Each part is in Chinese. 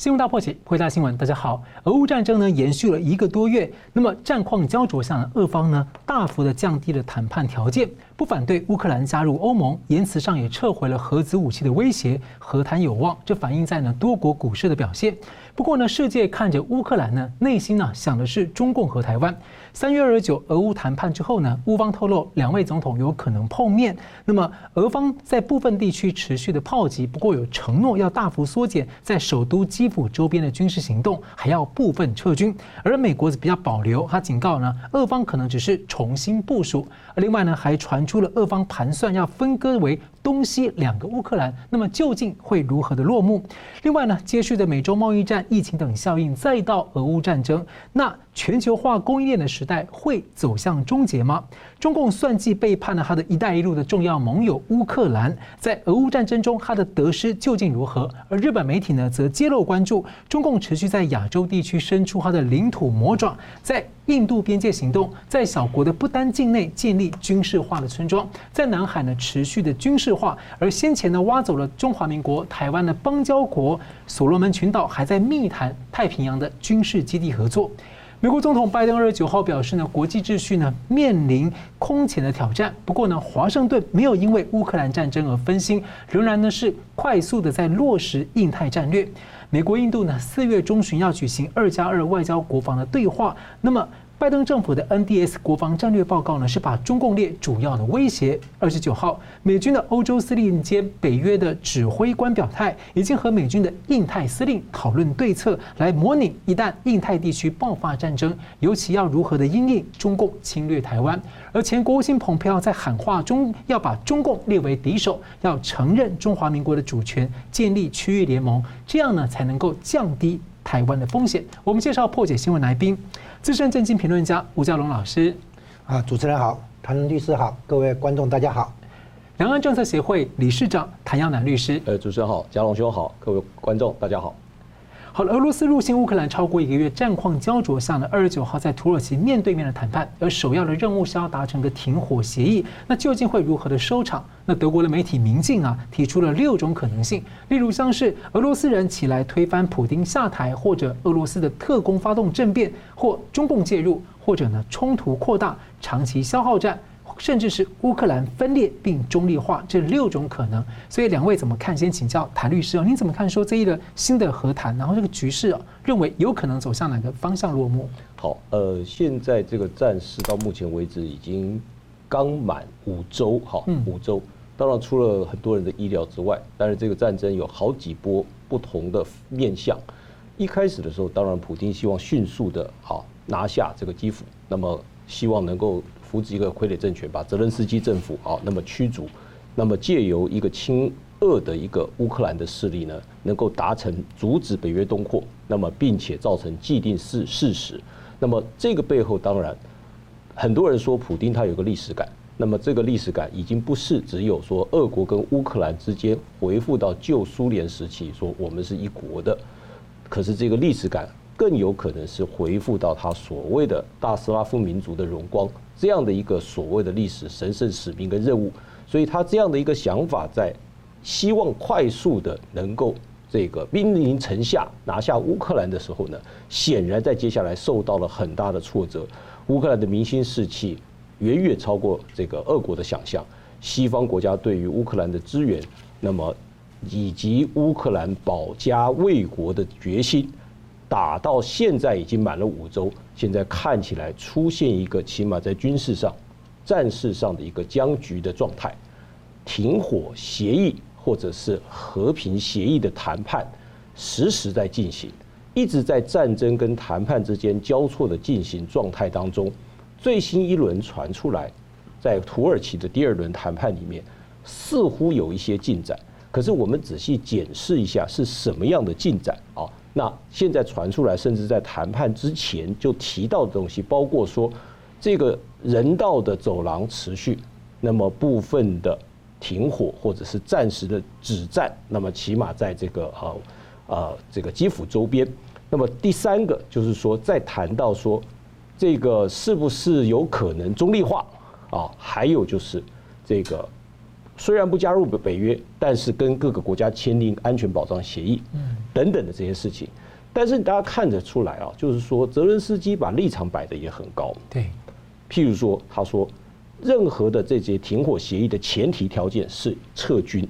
新闻大破解，回答新闻，大家好。俄乌战争呢延续了一个多月，那么战况焦灼下呢，俄方呢大幅的降低了谈判条件，不反对乌克兰加入欧盟，言辞上也撤回了核子武器的威胁，和谈有望。这反映在呢多国股市的表现。不过呢，世界看着乌克兰呢，内心呢想的是中共和台湾。三月二十九，俄乌谈判之后呢，乌方透露两位总统有可能碰面。那么俄方在部分地区持续的炮击，不过有承诺要大幅缩减在首都基辅周边的军事行动，还要部分撤军。而美国比较保留，他警告呢，俄方可能只是重新部署。另外呢，还传出了俄方盘算要分割为东西两个乌克兰。那么究竟会如何的落幕？另外呢，接续的美洲贸易战、疫情等效应，再到俄乌战争，那。全球化供应链的时代会走向终结吗？中共算计背叛了他的一带一路的重要盟友乌克兰，在俄乌战争中，他的得失究竟如何？而日本媒体呢，则揭露关注中共持续在亚洲地区伸出他的领土魔爪，在印度边界行动，在小国的不丹境内建立军事化的村庄，在南海呢持续的军事化，而先前呢挖走了中华民国台湾的邦交国所罗门群岛，还在密谈太平洋的军事基地合作。美国总统拜登二十九号表示呢，国际秩序呢面临空前的挑战。不过呢，华盛顿没有因为乌克兰战争而分心，仍然呢是快速的在落实印太战略。美国印度呢四月中旬要举行二加二外交国防的对话，那么。拜登政府的 NDS 国防战略报告呢，是把中共列主要的威胁。二十九号，美军的欧洲司令兼北约的指挥官表态，已经和美军的印太司令讨论对策，来模拟一旦印太地区爆发战争，尤其要如何的因应中共侵略台湾。而前国务卿蓬佩奥在喊话中，要把中共列为敌手，要承认中华民国的主权，建立区域联盟，这样呢才能够降低台湾的风险。我们介绍破解新闻来宾。资深政经评论家吴家龙老师，啊，主持人好，谭律师好，各位观众大家好。两岸政策协会理事长谭耀南律师，呃，主持人好，家龙兄好，各位观众大家好。好了，俄罗斯入侵乌克兰超过一个月，战况焦灼下呢，二十九号在土耳其面对面的谈判，而首要的任务是要达成个停火协议。那究竟会如何的收场？那德国的媒体《明镜》啊提出了六种可能性，例如像是俄罗斯人起来推翻普丁下台，或者俄罗斯的特工发动政变，或中共介入，或者呢冲突扩大，长期消耗战。甚至是乌克兰分裂并中立化这六种可能，所以两位怎么看？先请教谭律师哦，您怎么看说这一个新的和谈，然后这个局势哦，认为有可能走向哪个方向落幕？好，呃，现在这个战事到目前为止已经刚满五周，哈，五周。当然，除了很多人的意料之外，但是这个战争有好几波不同的面向。一开始的时候，当然普京希望迅速的好拿下这个基辅，那么希望能够。扶植一个傀儡政权，把泽连斯基政府啊，那么驱逐，那么借由一个亲俄的一个乌克兰的势力呢，能够达成阻止北约东扩，那么并且造成既定事事实。那么这个背后，当然很多人说普丁他有个历史感，那么这个历史感已经不是只有说俄国跟乌克兰之间回复到旧苏联时期，说我们是一国的，可是这个历史感更有可能是回复到他所谓的大斯拉夫民族的荣光。这样的一个所谓的历史神圣使命跟任务，所以他这样的一个想法，在希望快速的能够这个兵临城下拿下乌克兰的时候呢，显然在接下来受到了很大的挫折。乌克兰的民心士气远远超过这个俄国的想象，西方国家对于乌克兰的支援，那么以及乌克兰保家卫国的决心。打到现在已经满了五周，现在看起来出现一个起码在军事上、战事上的一个僵局的状态，停火协议或者是和平协议的谈判实时在进行，一直在战争跟谈判之间交错的进行状态当中。最新一轮传出来，在土耳其的第二轮谈判里面，似乎有一些进展。可是我们仔细检视一下，是什么样的进展啊？那现在传出来，甚至在谈判之前就提到的东西，包括说这个人道的走廊持续，那么部分的停火或者是暂时的止战，那么起码在这个呃呃这个基辅周边。那么第三个就是说，再谈到说这个是不是有可能中立化啊？还有就是这个。虽然不加入北约，但是跟各个国家签订安全保障协议，等等等的这些事情。但是大家看得出来啊，就是说泽伦斯基把立场摆得也很高。对，譬如说，他说，任何的这些停火协议的前提条件是撤军，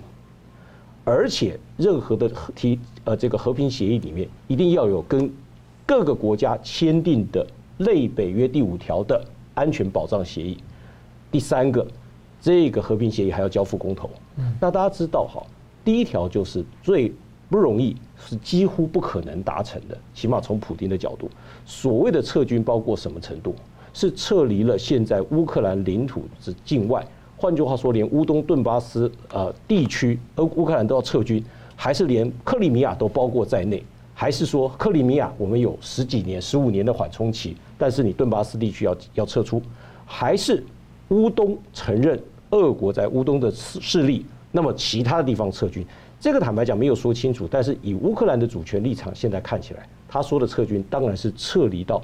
而且任何的提呃这个和平协议里面一定要有跟各个国家签订的类北约第五条的安全保障协议。第三个，这个和平协议还要交付公投。那大家知道哈，第一条就是最。不容易，是几乎不可能达成的。起码从普丁的角度，所谓的撤军包括什么程度？是撤离了现在乌克兰领土之境外，换句话说，连乌东顿巴斯呃地区，呃乌克兰都要撤军，还是连克里米亚都包括在内？还是说克里米亚我们有十几年、十五年的缓冲期，但是你顿巴斯地区要要撤出？还是乌东承认俄国在乌东的势势力，那么其他的地方撤军？这个坦白讲没有说清楚，但是以乌克兰的主权立场，现在看起来，他说的撤军当然是撤离到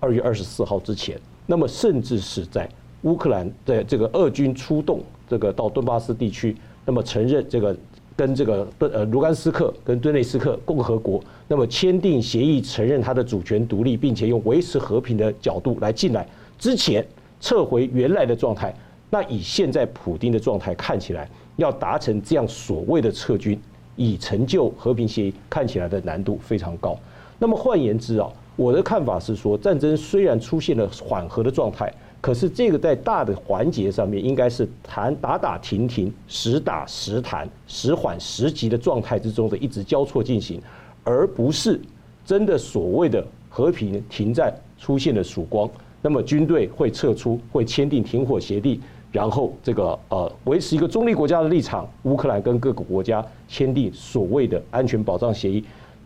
二月二十四号之前，那么甚至是在乌克兰的这个俄军出动这个到顿巴斯地区，那么承认这个跟这个顿呃卢甘斯克跟顿内斯克共和国，那么签订协议承认他的主权独立，并且用维持和平的角度来进来之前撤回原来的状态，那以现在普丁的状态看起来。要达成这样所谓的撤军，以成就和平协议，看起来的难度非常高。那么换言之啊，我的看法是说，战争虽然出现了缓和的状态，可是这个在大的环节上面，应该是谈打打停停，时打时谈，时缓时急的状态之中的一直交错进行，而不是真的所谓的和平停战出现了曙光。那么军队会撤出，会签订停火协议。然后这个呃维持一个中立国家的立场，乌克兰跟各个国家签订所谓的安全保障协议，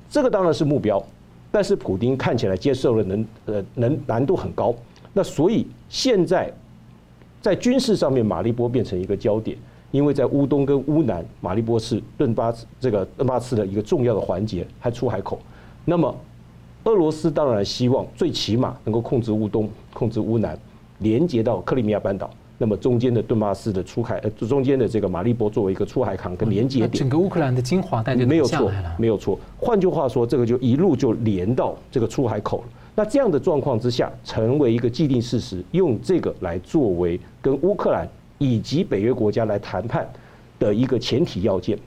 这个当然是目标，但是普丁看起来接受了能呃能难度很高，那所以现在在军事上面马利波变成一个焦点，因为在乌东跟乌南，马利波是顿巴这个顿巴斯的一个重要的环节，还出海口，那么俄罗斯当然希望最起码能够控制乌东，控制乌南，连接到克里米亚半岛。那么中间的顿巴斯的出海，呃，中间的这个马利波作为一个出海港跟连接点，整个乌克兰的精华带就没有错，没有错。换句话说，这个就一路就连到这个出海口了。那这样的状况之下，成为一个既定事实，用这个来作为跟乌克兰以及北约国家来谈判的一个前提要件。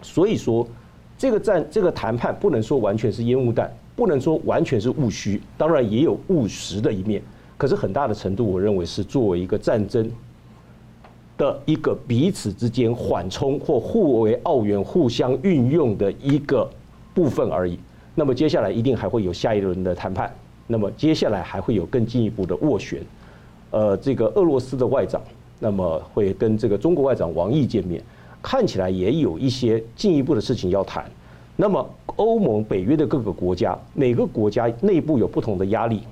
所以说，这个战这个谈判不能说完全是烟雾弹，不能说完全是务虚，当然也有务实的一面。可是很大的程度，我认为是作为一个战争的一个彼此之间缓冲或互为澳元、互相运用的一个部分而已。那么接下来一定还会有下一轮的谈判，那么接下来还会有更进一步的斡旋。呃，这个俄罗斯的外长，那么会跟这个中国外长王毅见面，看起来也有一些进一步的事情要谈。那么欧盟、北约的各个国家，每个国家内部有不同的压力。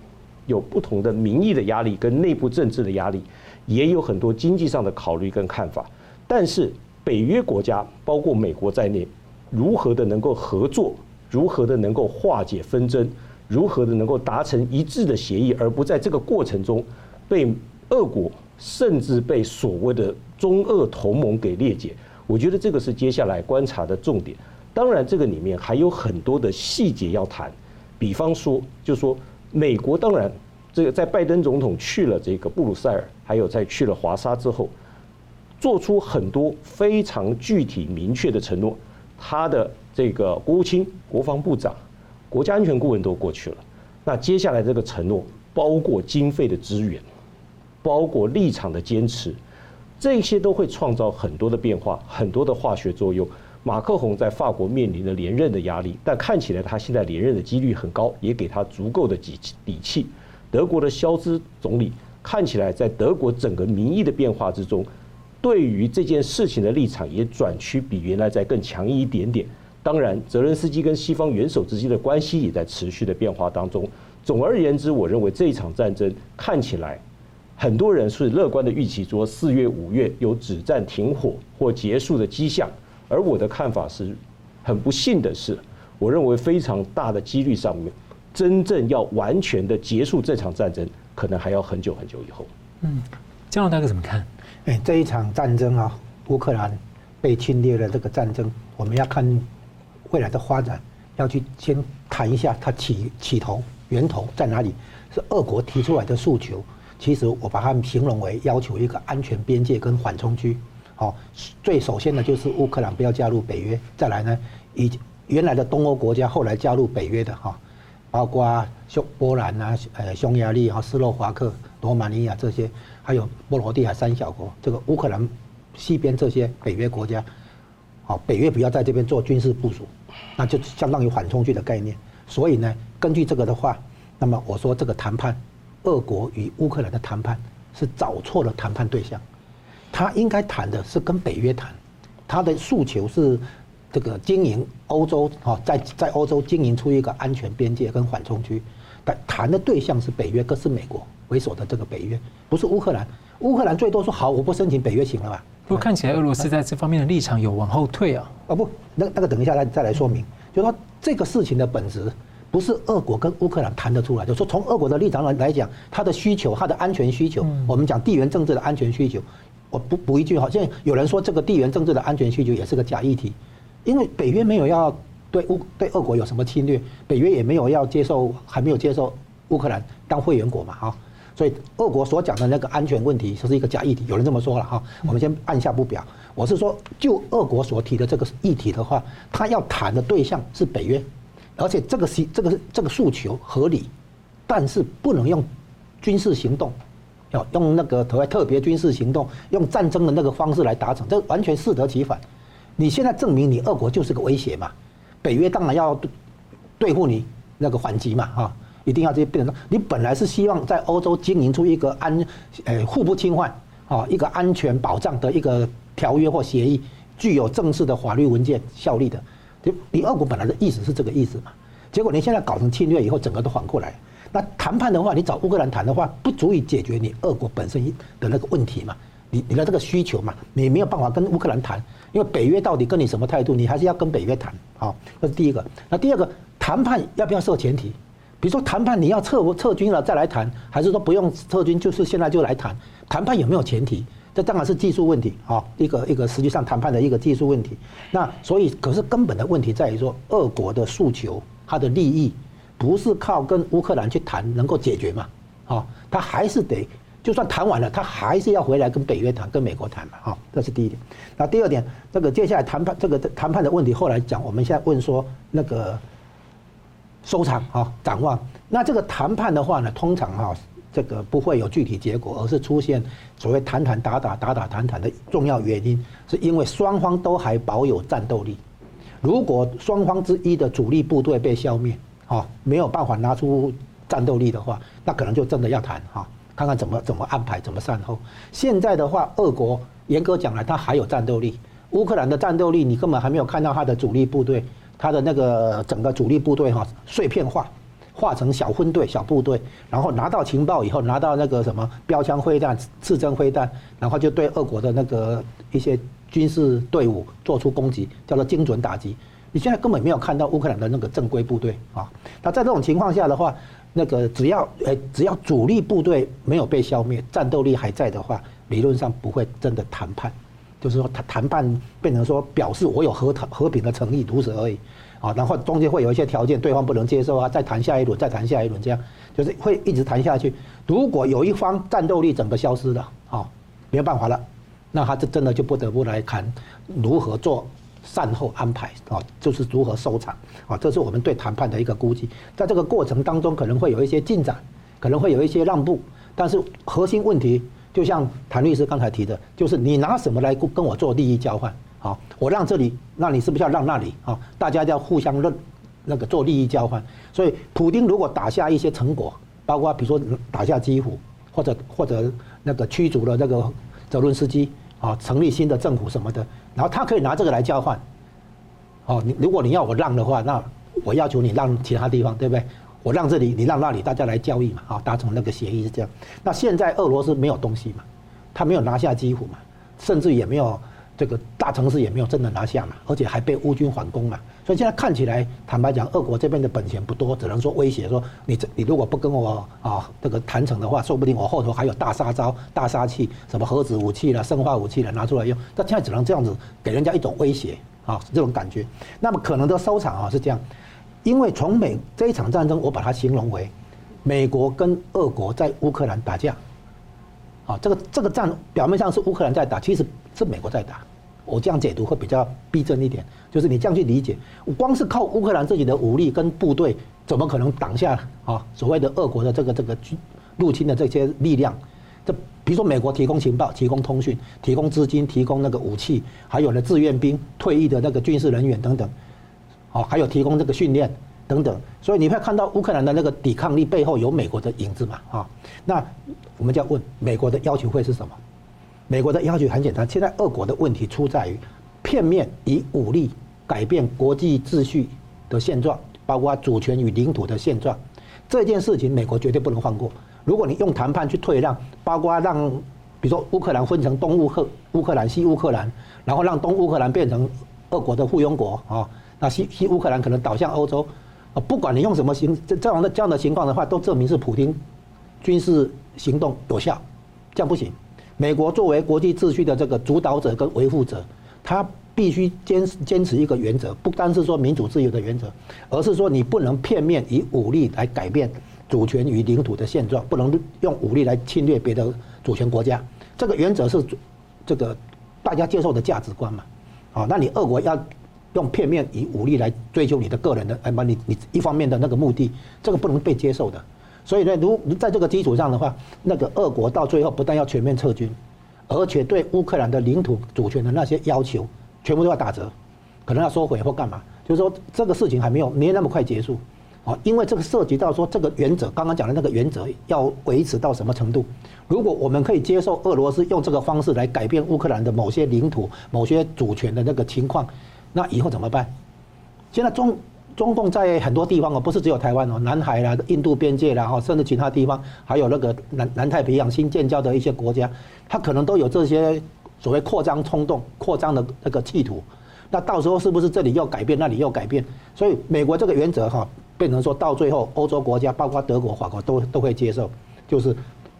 有不同的民意的压力跟内部政治的压力，也有很多经济上的考虑跟看法。但是北约国家包括美国在内，如何的能够合作，如何的能够化解纷争，如何的能够达成一致的协议，而不在这个过程中被俄国甚至被所谓的中俄同盟给裂解。我觉得这个是接下来观察的重点。当然，这个里面还有很多的细节要谈，比方说，就说。美国当然，这个在拜登总统去了这个布鲁塞尔，还有在去了华沙之后，做出很多非常具体明确的承诺。他的这个国务卿、国防部长、国家安全顾问都过去了。那接下来这个承诺，包括经费的支援，包括立场的坚持，这些都会创造很多的变化，很多的化学作用。马克宏在法国面临着连任的压力，但看起来他现在连任的几率很高，也给他足够的底底气。德国的肖兹总理看起来在德国整个民意的变化之中，对于这件事情的立场也转趋比原来再更强一点点。当然，泽伦斯基跟西方元首之间的关系也在持续的变化当中。总而言之，我认为这一场战争看起来，很多人是乐观的预期说四月、五月有止战停火或结束的迹象。而我的看法是，很不幸的是，我认为非常大的几率上面，真正要完全的结束这场战争，可能还要很久很久以后。嗯，江老大哥怎么看？哎，这一场战争啊，乌克兰被侵略的这个战争，我们要看未来的发展，要去先谈一下它起起头源头在哪里，是俄国提出来的诉求。其实我把它们形容为要求一个安全边界跟缓冲区。好，最首先呢就是乌克兰不要加入北约，再来呢以原来的东欧国家后来加入北约的哈，包括匈波兰啊、呃匈牙利啊、斯洛伐克、罗马尼亚这些，还有波罗的海三小国，这个乌克兰西边这些北约国家，好，北约不要在这边做军事部署，那就相当于缓冲区的概念。所以呢，根据这个的话，那么我说这个谈判，俄国与乌克兰的谈判是找错了谈判对象。他应该谈的是跟北约谈，他的诉求是这个经营欧洲哈，在在欧洲经营出一个安全边界跟缓冲区，但谈的对象是北约，更是美国为首的这个北约，不是乌克兰。乌克兰最多说好，我不申请北约行了吧？不过看起来俄罗斯在这方面的立场有往后退啊。哦不，那那个等一下再再来说明，就说这个事情的本质不是俄国跟乌克兰谈得出来，就说从俄国的立场来来讲，他的需求，他的安全需求，我们讲地缘政治的安全需求。我补补一句哈，现在有人说这个地缘政治的安全需求也是个假议题，因为北约没有要对乌对俄国有什么侵略，北约也没有要接受，还没有接受乌克兰当会员国嘛哈，所以俄国所讲的那个安全问题就是一个假议题，有人这么说了哈，我们先按下不表。我是说，就俄国所提的这个议题的话，他要谈的对象是北约，而且这个是这个这个诉求合理，但是不能用军事行动。用那个特特别军事行动，用战争的那个方式来达成，这完全适得其反。你现在证明你俄国就是个威胁嘛？北约当然要对付你那个反击嘛，哈，一定要这些变成。你本来是希望在欧洲经营出一个安，呃，互不侵犯，啊，一个安全保障的一个条约或协议，具有正式的法律文件效力的。就你俄国本来的意思是这个意思嘛？结果你现在搞成侵略以后，整个都反过来。那谈判的话，你找乌克兰谈的话，不足以解决你俄国本身的那个问题嘛？你你的这个需求嘛，你没有办法跟乌克兰谈，因为北约到底跟你什么态度，你还是要跟北约谈。好，这是第一个。那第二个，谈判要不要设前提？比如说谈判你要撤撤军了再来谈，还是说不用撤军，就是现在就来谈？谈判有没有前提？这当然是技术问题啊，一个一个实际上谈判的一个技术问题。那所以，可是根本的问题在于说，俄国的诉求，它的利益。不是靠跟乌克兰去谈能够解决嘛？啊，他还是得，就算谈完了，他还是要回来跟北约谈，跟美国谈嘛？啊，这是第一点。那第二点，这个接下来谈判这个谈判的问题，后来讲，我们现在问说那个收场啊，展望。那这个谈判的话呢，通常哈，这个不会有具体结果，而是出现所谓谈谈打打打打谈谈的重要原因，是因为双方都还保有战斗力。如果双方之一的主力部队被消灭，好，没有办法拿出战斗力的话，那可能就真的要谈哈，看看怎么怎么安排，怎么善后。现在的话，俄国严格讲来，它还有战斗力。乌克兰的战斗力，你根本还没有看到它的主力部队，它的那个整个主力部队哈碎片化，化成小分队、小部队，然后拿到情报以后，拿到那个什么标枪飞弹、刺针飞弹，然后就对俄国的那个一些军事队伍做出攻击，叫做精准打击。你现在根本没有看到乌克兰的那个正规部队啊，那在这种情况下的话，那个只要诶只要主力部队没有被消灭，战斗力还在的话，理论上不会真的谈判，就是说谈谈判变成说表示我有和谈和平的诚意，如此而已啊，然后中间会有一些条件，对方不能接受啊，再谈下一轮，再谈下一轮，这样就是会一直谈下去。如果有一方战斗力整个消失了啊，没有办法了，那他这真的就不得不来谈如何做。善后安排啊，就是如何收场啊，这是我们对谈判的一个估计。在这个过程当中，可能会有一些进展，可能会有一些让步，但是核心问题，就像谭律师刚才提的，就是你拿什么来跟我做利益交换？啊，我让这里，那你是不是要让那里？啊，大家要互相认那个做利益交换。所以，普丁如果打下一些成果，包括比如说打下基辅，或者或者那个驱逐了那个泽伦斯基。啊，成立新的政府什么的，然后他可以拿这个来交换。哦，你如果你要我让的话，那我要求你让其他地方，对不对？我让这里，你让那里，大家来交易嘛，啊，达成那个协议是这样。那现在俄罗斯没有东西嘛，他没有拿下基辅嘛，甚至也没有。这个大城市也没有真的拿下嘛，而且还被乌军反攻嘛，所以现在看起来，坦白讲，俄国这边的本钱不多，只能说威胁说，你这你如果不跟我啊这个谈成的话，说不定我后头还有大杀招、大杀器，什么核子武器了、生化武器了拿出来用，那现在只能这样子给人家一种威胁啊，这种感觉。那么可能的收场啊是这样，因为从美这一场战争，我把它形容为美国跟俄国在乌克兰打架。啊，这个这个战表面上是乌克兰在打，其实是美国在打。我这样解读会比较逼真一点，就是你这样去理解，光是靠乌克兰自己的武力跟部队，怎么可能挡下啊所谓的俄国的这个这个军入侵的这些力量？这比如说美国提供情报、提供通讯、提供资金、提供那个武器，还有呢志愿兵、退役的那个军事人员等等，哦，还有提供这个训练等等，所以你会看到乌克兰的那个抵抗力背后有美国的影子嘛？啊，那我们就要问美国的要求会是什么？美国的要求很简单，现在俄国的问题出在于片面以武力改变国际秩序的现状，包括主权与领土的现状，这件事情美国绝对不能放过。如果你用谈判去退让，包括让，比如说乌克兰分成东乌克乌克兰、西乌克兰，然后让东乌克兰变成俄国的附庸国啊，那西西乌克兰可能倒向欧洲，啊，不管你用什么形这这样的这样的情况的话，都证明是普京军事行动有效，这样不行。美国作为国际秩序的这个主导者跟维护者，他必须坚坚持一个原则，不单是说民主自由的原则，而是说你不能片面以武力来改变主权与领土的现状，不能用武力来侵略别的主权国家。这个原则是这个大家接受的价值观嘛？好，那你俄国要用片面以武力来追求你的个人的，哎，把你你一方面的那个目的，这个不能被接受的。所以呢，如在这个基础上的话，那个俄国到最后不但要全面撤军，而且对乌克兰的领土主权的那些要求，全部都要打折，可能要收回或干嘛。就是说，这个事情还没有没那么快结束，啊，因为这个涉及到说这个原则，刚刚讲的那个原则要维持到什么程度？如果我们可以接受俄罗斯用这个方式来改变乌克兰的某些领土、某些主权的那个情况，那以后怎么办？现在中。中共在很多地方哦，不是只有台湾哦，南海啦、印度边界啦，哈，甚至其他地方，还有那个南南太平洋新建交的一些国家，它可能都有这些所谓扩张冲动、扩张的那个企图。那到时候是不是这里要改变，那里又改变？所以美国这个原则哈，变成说到最后，欧洲国家包括德国、法国都都会接受，就是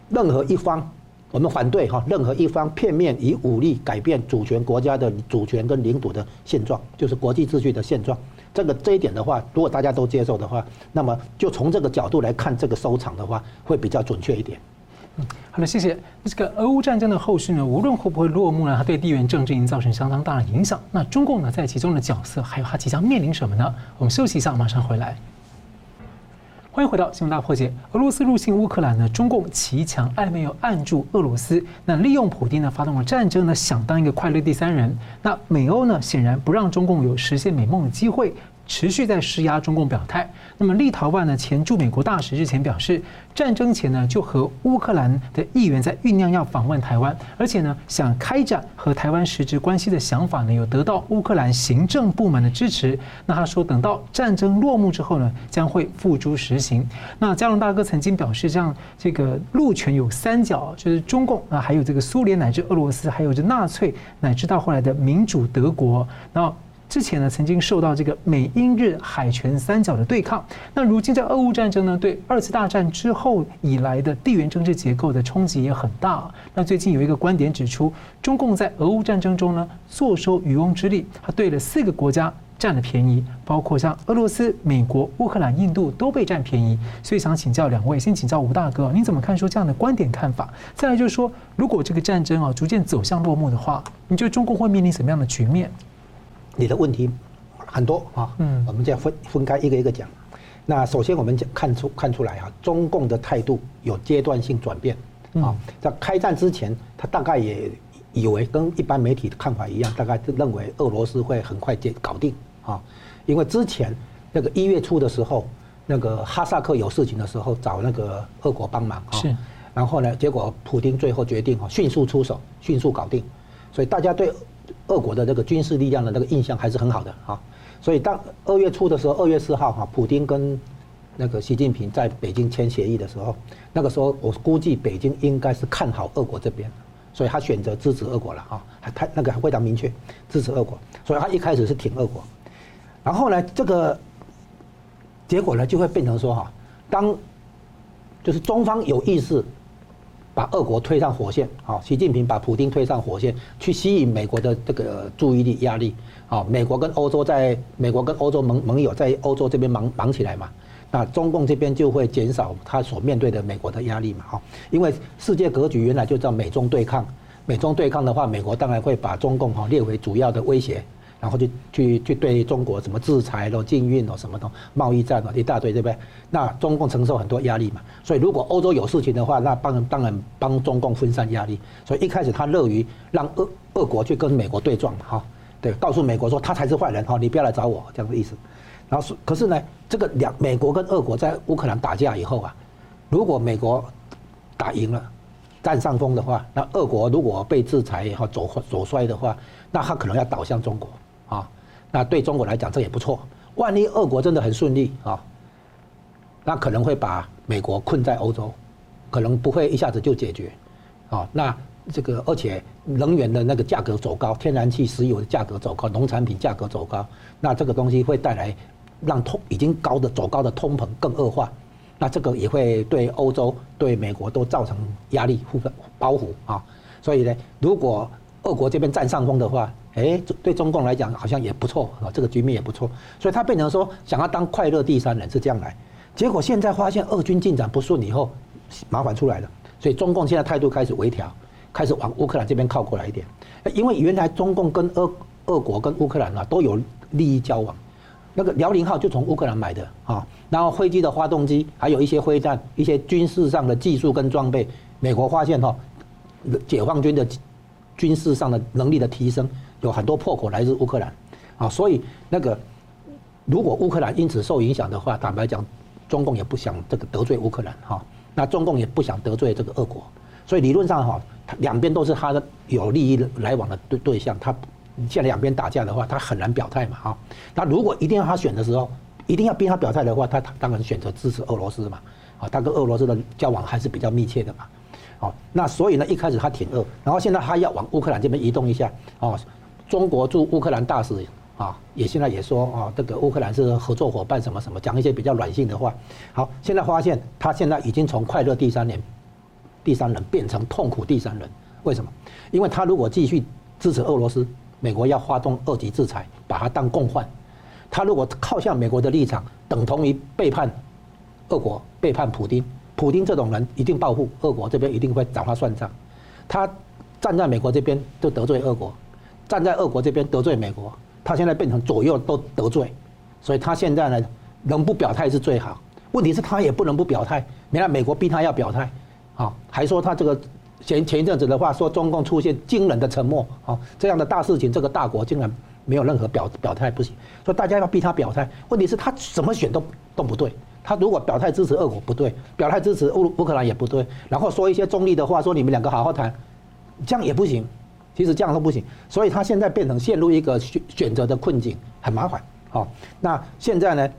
任何一方我们反对哈，任何一方片面以武力改变主权国家的主权跟领土的现状，就是国际秩序的现状。这个这一点的话，如果大家都接受的话，那么就从这个角度来看这个收场的话，会比较准确一点。嗯，好的，谢谢。这个俄乌战争的后续呢，无论会不会落幕呢，它对地缘政治已经造成相当大的影响。那中共呢，在其中的角色，还有它即将面临什么呢？我们休息一下，马上回来。欢迎回到新闻大破解。俄罗斯入侵乌克兰呢，中共骑墙暧昧又按住俄罗斯，那利用普京呢发动了战争呢，想当一个快乐第三人。那美欧呢，显然不让中共有实现美梦的机会。持续在施压中共表态。那么立陶宛呢，前驻美国大使日前表示，战争前呢就和乌克兰的议员在酝酿要访问台湾，而且呢想开展和台湾实质关系的想法呢有得到乌克兰行政部门的支持。那他说，等到战争落幕之后呢，将会付诸实行。那加龙大哥曾经表示，这样这个陆权有三角，就是中共啊，还有这个苏联乃至俄罗斯，还有这纳粹乃至到后来的民主德国，然后。之前呢，曾经受到这个美英日海权三角的对抗。那如今在俄乌战争呢，对二次大战之后以来的地缘政治结构的冲击也很大。那最近有一个观点指出，中共在俄乌战争中呢，坐收渔翁之利，他对了四个国家占了便宜，包括像俄罗斯、美国、乌克兰、印度都被占便宜。所以想请教两位，先请教吴大哥，你怎么看出这样的观点看法？再来就是说，如果这个战争啊逐渐走向落幕的话，你觉得中共会面临什么样的局面？你的问题很多啊，嗯，我们这样分分开一个一个讲。那首先我们讲看出看出来啊，中共的态度有阶段性转变啊。在开战之前，他大概也以为跟一般媒体的看法一样，大概认为俄罗斯会很快就搞定啊。因为之前那个一月初的时候，那个哈萨克有事情的时候找那个俄国帮忙啊，是。然后呢，结果普京最后决定啊，迅速出手，迅速搞定，所以大家对。俄国的这个军事力量的那个印象还是很好的啊，所以当二月初的时候，二月四号哈，普丁跟那个习近平在北京签协议的时候，那个时候我估计北京应该是看好俄国这边，所以他选择支持俄国了啊，他那个非常明确支持俄国，所以他一开始是挺俄国，然后呢，这个结果呢就会变成说哈，当就是中方有意识把俄国推上火线，好，习近平把普丁推上火线，去吸引美国的这个注意力压力，好，美国跟欧洲在美国跟欧洲盟盟友在欧洲这边忙忙起来嘛，那中共这边就会减少他所面对的美国的压力嘛，好，因为世界格局原来就叫美中对抗，美中对抗的话，美国当然会把中共哈列为主要的威胁。然后就去去对中国什么制裁咯、禁运咯、什么的贸易战咯一大堆，对不对？那中共承受很多压力嘛。所以如果欧洲有事情的话，那帮当然帮中共分散压力。所以一开始他乐于让俄俄国去跟美国对撞嘛，哈，对，告诉美国说他才是坏人，哈，你不要来找我这样的意思。然后是可是呢，这个两美国跟俄国在乌克兰打架以后啊，如果美国打赢了，占上风的话，那俄国如果被制裁以后走走衰的话，那他可能要倒向中国。那对中国来讲这也不错。万一俄国真的很顺利啊，那可能会把美国困在欧洲，可能不会一下子就解决。啊，那这个而且能源的那个价格走高，天然气、石油的价格走高，农产品价格走高，那这个东西会带来让通已经高的走高的通膨更恶化。那这个也会对欧洲、对美国都造成压力、负包袱啊。所以呢，如果俄国这边占上风的话，哎，对中共来讲好像也不错啊，这个局面也不错，所以他变成说想要当快乐第三人是这样来，结果现在发现俄军进展不顺以后，麻烦出来了，所以中共现在态度开始微调，开始往乌克兰这边靠过来一点，因为原来中共跟俄俄国跟乌克兰啊都有利益交往，那个辽宁号就从乌克兰买的啊，然后飞机的发动机，还有一些飞弹、一些军事上的技术跟装备，美国发现哈，解放军的军事上的能力的提升。有很多破口来自乌克兰，啊，所以那个如果乌克兰因此受影响的话，坦白讲，中共也不想这个得罪乌克兰哈，那中共也不想得罪这个俄国，所以理论上哈，两边都是他的有利益来往的对对象，他现在两边打架的话，他很难表态嘛哈，那如果一定要他选的时候，一定要逼他表态的话，他当然选择支持俄罗斯嘛，啊，他跟俄罗斯的交往还是比较密切的嘛，好，那所以呢，一开始他挺恶，然后现在他要往乌克兰这边移动一下，哦。中国驻乌克兰大使啊，也现在也说啊，这个乌克兰是合作伙伴，什么什么，讲一些比较软性的话。好，现在发现他现在已经从快乐第三人，第三人变成痛苦第三人。为什么？因为他如果继续支持俄罗斯，美国要发动二级制裁，把他当共犯。他如果靠向美国的立场，等同于背叛俄国，背叛普京。普京这种人一定报复，俄国这边一定会找他算账。他站在美国这边就得罪俄国。站在俄国这边得罪美国，他现在变成左右都得罪，所以他现在呢，能不表态是最好。问题是，他也不能不表态。原来美国逼他要表态，啊，还说他这个前前一阵子的话说中共出现惊人的沉默，啊，这样的大事情，这个大国竟然没有任何表表态不行，所以大家要逼他表态。问题是，他怎么选都都不对。他如果表态支持俄国不对，表态支持乌乌克兰也不对，然后说一些中立的话，说你们两个好好谈，这样也不行。其实这样都不行，所以他现在变成陷入一个选选择的困境，很麻烦。好，那现在呢，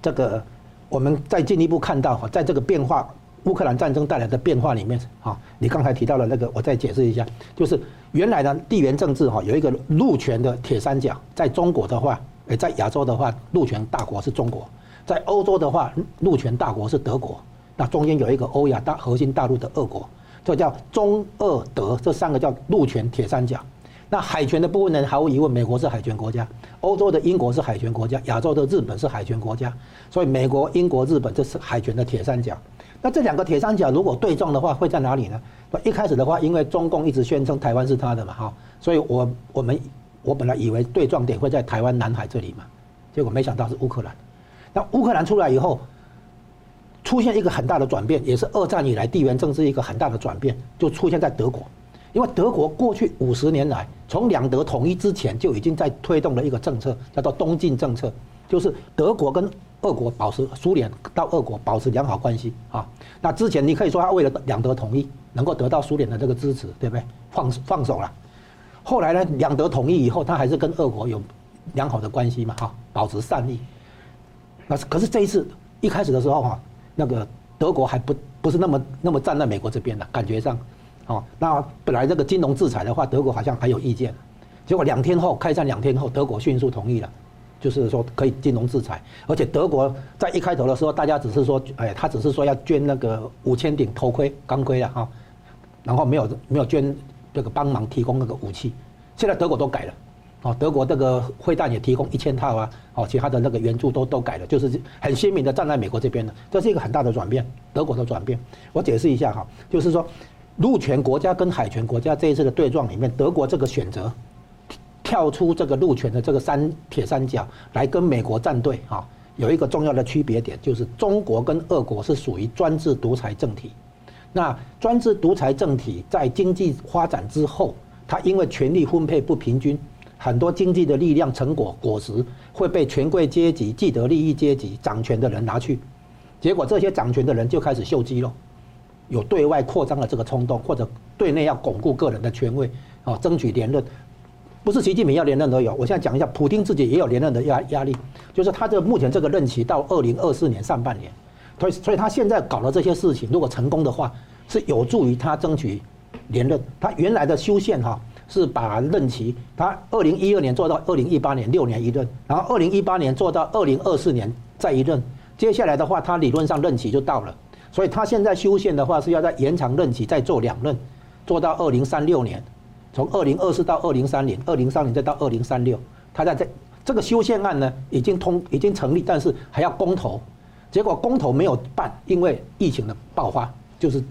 这个我们再进一步看到哈，在这个变化，乌克兰战争带来的变化里面，哈，你刚才提到的那个，我再解释一下，就是原来的地缘政治哈，有一个陆权的铁三角，在中国的话，在亚洲的话，陆权大国是中国，在欧洲的话，陆权大国是德国，那中间有一个欧亚大核心大陆的俄国。这叫中俄德这三个叫陆权铁三角。那海权的部分呢？毫无疑问，美国是海权国家，欧洲的英国是海权国家，亚洲的日本是海权国家。所以美国、英国、日本这是海权的铁三角。那这两个铁三角如果对撞的话，会在哪里呢？一开始的话，因为中共一直宣称台湾是他的嘛，哈，所以我我们我本来以为对撞点会在台湾南海这里嘛，结果没想到是乌克兰。那乌克兰出来以后。出现一个很大的转变，也是二战以来地缘政治一个很大的转变，就出现在德国。因为德国过去五十年来，从两德统一之前就已经在推动了一个政策，叫做东进政策，就是德国跟俄国保持苏联到俄国保持良好关系啊。那之前你可以说他为了两德统一能够得到苏联的这个支持，对不对？放放手了。后来呢，两德统一以后，他还是跟俄国有良好的关系嘛，哈，保持善意。那可是这一次一开始的时候哈。那个德国还不不是那么那么站在美国这边的感觉上，哦，那本来这个金融制裁的话，德国好像还有意见，结果两天后开战两天后，德国迅速同意了，就是说可以金融制裁，而且德国在一开头的时候，大家只是说，哎，他只是说要捐那个五千顶头盔钢盔啊，哈，然后没有没有捐这个帮忙提供那个武器。现在德国都改了，哦，德国这个会弹也提供一千套啊，哦，其他的那个援助都都改了，就是很鲜明的站在美国这边的，这是一个很大的转变，德国的转变。我解释一下哈，就是说陆权国家跟海权国家这一次的对撞里面，德国这个选择跳出这个陆权的这个三铁三角来跟美国站队啊，有一个重要的区别点，就是中国跟俄国是属于专制独裁政体，那专制独裁政体在经济发展之后。他因为权力分配不平均，很多经济的力量成果果实会被权贵阶级、既得利益阶级掌权的人拿去，结果这些掌权的人就开始秀肌肉，有对外扩张的这个冲动，或者对内要巩固个人的权位，啊，争取连任。不是习近平要连任都有，我现在讲一下，普丁自己也有连任的压压力，就是他这目前这个任期到二零二四年上半年，所以所以他现在搞了这些事情，如果成功的话，是有助于他争取。连任，他原来的修宪哈是把任期，他二零一二年做到二零一八年六年一任，然后二零一八年做到二零二四年再一任，接下来的话他理论上任期就到了，所以他现在修宪的话是要再延长任期再做两任，做到二零三六年，从二零二四到二零三零，二零三零再到二零三六，他在这这个修宪案呢已经通已经成立，但是还要公投，结果公投没有办，因为疫情的爆发就是。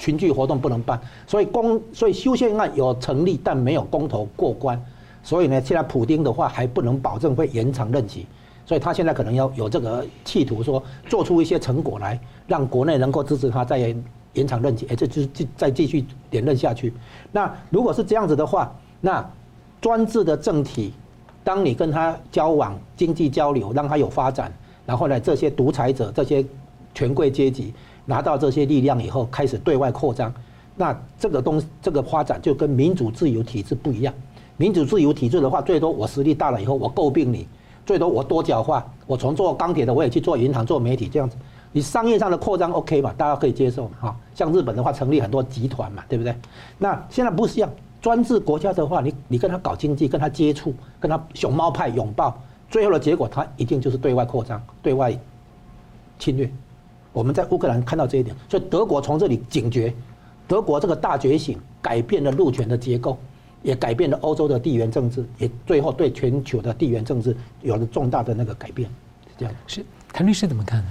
群聚活动不能办，所以公所以修宪案有成立，但没有公投过关，所以呢，现在普丁的话还不能保证会延长任期，所以他现在可能要有这个企图说做出一些成果来，让国内能够支持他再延长任期，哎，这就是再继续连任下去。那如果是这样子的话，那专制的政体，当你跟他交往、经济交流，让他有发展，然后呢，这些独裁者、这些权贵阶级。拿到这些力量以后，开始对外扩张，那这个东这个发展就跟民主自由体制不一样。民主自由体制的话，最多我实力大了以后，我诟病你；最多我多角化，我从做钢铁的我也去做银行、做媒体这样子。你商业上的扩张 OK 吧？大家可以接受嘛？哈，像日本的话，成立很多集团嘛，对不对？那现在不是这样，专制国家的话，你你跟他搞经济，跟他接触，跟他熊猫派拥抱，最后的结果，他一定就是对外扩张、对外侵略。我们在乌克兰看到这一点，所以德国从这里警觉，德国这个大觉醒，改变了陆权的结构，也改变了欧洲的地缘政治，也最后对全球的地缘政治有了重大的那个改变。是这样，是谭律师怎么看呢？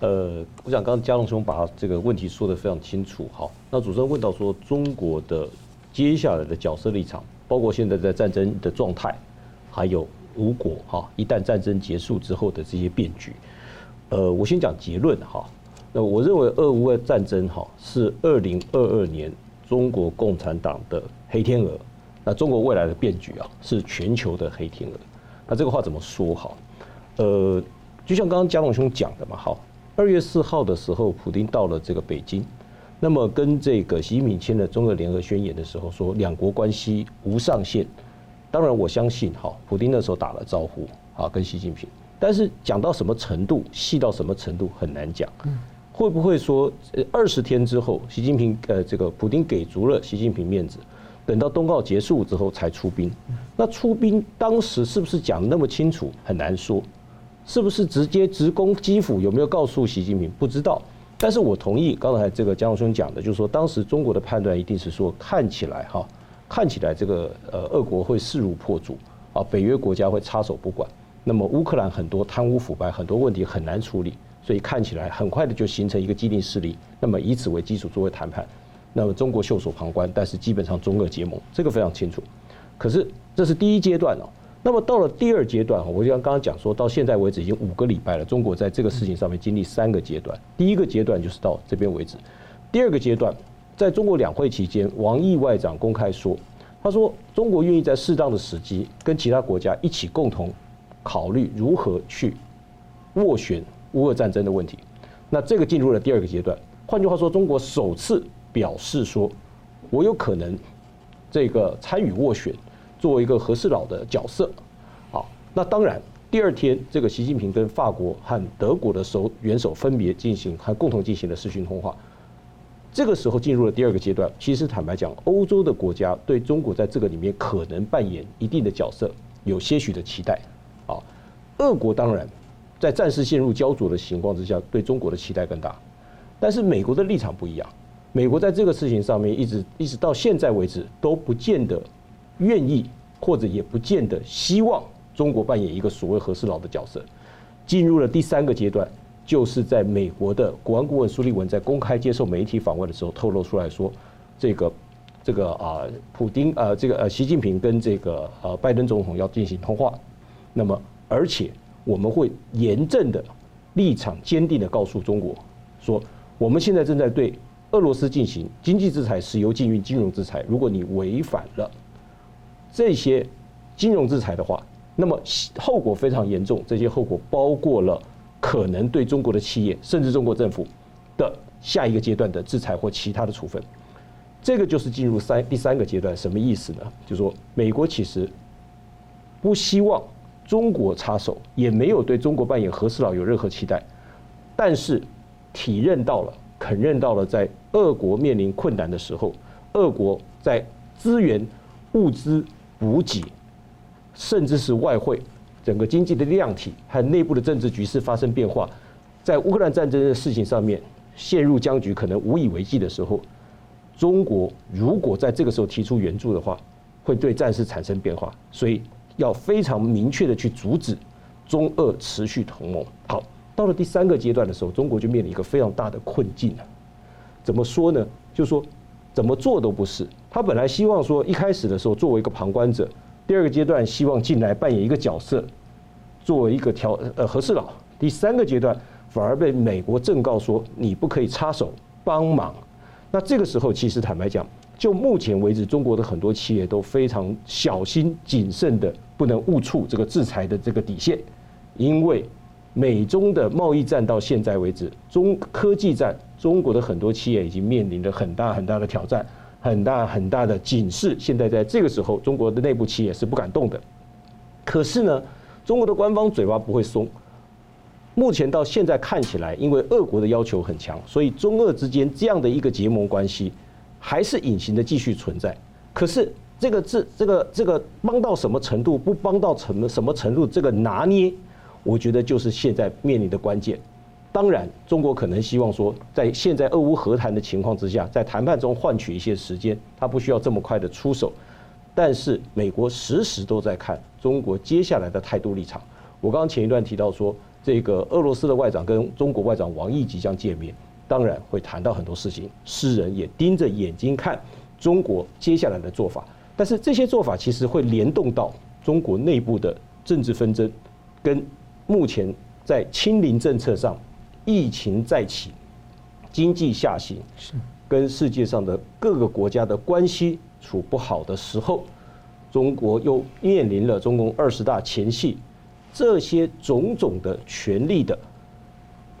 呃，我想刚刚嘉龙兄把这个问题说得非常清楚。好，那主持人问到说中国的接下来的角色立场，包括现在在战争的状态，还有如果哈一旦战争结束之后的这些变局。呃，我先讲结论哈。那我认为俄乌战争哈是二零二二年中国共产党的黑天鹅。那中国未来的变局啊是全球的黑天鹅。那这个话怎么说哈？呃，就像刚刚佳龙兄讲的嘛，哈，二月四号的时候，普丁到了这个北京，那么跟这个习近平签了中俄联合宣言的时候，说两国关系无上限。当然我相信哈，普丁那时候打了招呼啊，跟习近平。但是讲到什么程度，细到什么程度很难讲。会不会说，二十天之后，习近平呃，这个普京给足了习近平面子，等到冬奥结束之后才出兵？那出兵当时是不是讲得那么清楚？很难说。是不是直接直攻基辅？有没有告诉习近平？不知道。但是我同意刚才这个江兄讲的，就是说当时中国的判断一定是说，看起来哈，看起来这个呃，俄国会势如破竹啊，北约国家会插手不管。那么乌克兰很多贪污腐败，很多问题很难处理，所以看起来很快的就形成一个既定势力。那么以此为基础作为谈判，那么中国袖手旁观，但是基本上中俄结盟，这个非常清楚。可是这是第一阶段哦。那么到了第二阶段，我就像刚刚讲说，到现在为止已经五个礼拜了，中国在这个事情上面经历三个阶段。第一个阶段就是到这边为止。第二个阶段，在中国两会期间，王毅外长公开说，他说中国愿意在适当的时机跟其他国家一起共同。考虑如何去斡旋乌俄战争的问题，那这个进入了第二个阶段。换句话说，中国首次表示说，我有可能这个参与斡旋，作为一个和事佬的角色。好，那当然，第二天这个习近平跟法国和德国的首元首分别进行还共同进行了视讯通话。这个时候进入了第二个阶段。其实坦白讲，欧洲的国家对中国在这个里面可能扮演一定的角色，有些许的期待。俄国当然在战事陷入焦灼的情况之下，对中国的期待更大，但是美国的立场不一样。美国在这个事情上面一直一直到现在为止都不见得愿意，或者也不见得希望中国扮演一个所谓和事佬的角色。进入了第三个阶段，就是在美国的国安顾问苏利文在公开接受媒体访问的时候透露出来说，这个这个啊，普丁啊，这个呃，习近平跟这个呃拜登总统要进行通话，那么而且我们会严正的立场坚定的告诉中国说，我们现在正在对俄罗斯进行经济制裁、石油禁运、金融制裁。如果你违反了这些金融制裁的话，那么后果非常严重。这些后果包括了可能对中国的企业，甚至中国政府的下一个阶段的制裁或其他的处分。这个就是进入三第三个阶段，什么意思呢？就是说，美国其实不希望中国插手，也没有对中国扮演和事佬有任何期待，但是体认到了。肯认到了，在俄国面临困难的时候，俄国在资源、物资补给，甚至是外汇、整个经济的量体和内部的政治局势发生变化，在乌克兰战争的事情上面陷入僵局，可能无以为继的时候，中国如果在这个时候提出援助的话，会对战事产生变化，所以要非常明确的去阻止中俄持续同盟。好。到了第三个阶段的时候，中国就面临一个非常大的困境了。怎么说呢？就是说怎么做都不是。他本来希望说一开始的时候作为一个旁观者，第二个阶段希望进来扮演一个角色，作为一个调呃和事佬。第三个阶段反而被美国正告说你不可以插手帮忙。那这个时候其实坦白讲，就目前为止，中国的很多企业都非常小心谨慎的，不能误触这个制裁的这个底线，因为。美中的贸易战到现在为止，中科技战，中国的很多企业已经面临着很大很大的挑战，很大很大的警示。现在在这个时候，中国的内部企业是不敢动的。可是呢，中国的官方嘴巴不会松。目前到现在看起来，因为俄国的要求很强，所以中俄之间这样的一个结盟关系还是隐形的继续存在。可是这个这这个这个帮到什么程度，不帮到什么什么程度，这个拿捏。我觉得就是现在面临的关键。当然，中国可能希望说，在现在俄乌和谈的情况之下，在谈判中换取一些时间，他不需要这么快的出手。但是，美国时时都在看中国接下来的态度立场。我刚刚前一段提到说，这个俄罗斯的外长跟中国外长王毅即将见面，当然会谈到很多事情。世人也盯着眼睛看中国接下来的做法。但是，这些做法其实会联动到中国内部的政治纷争跟。目前在清零政策上，疫情再起，经济下行，跟世界上的各个国家的关系处不好的时候，中国又面临了中共二十大前夕，这些种种的权力的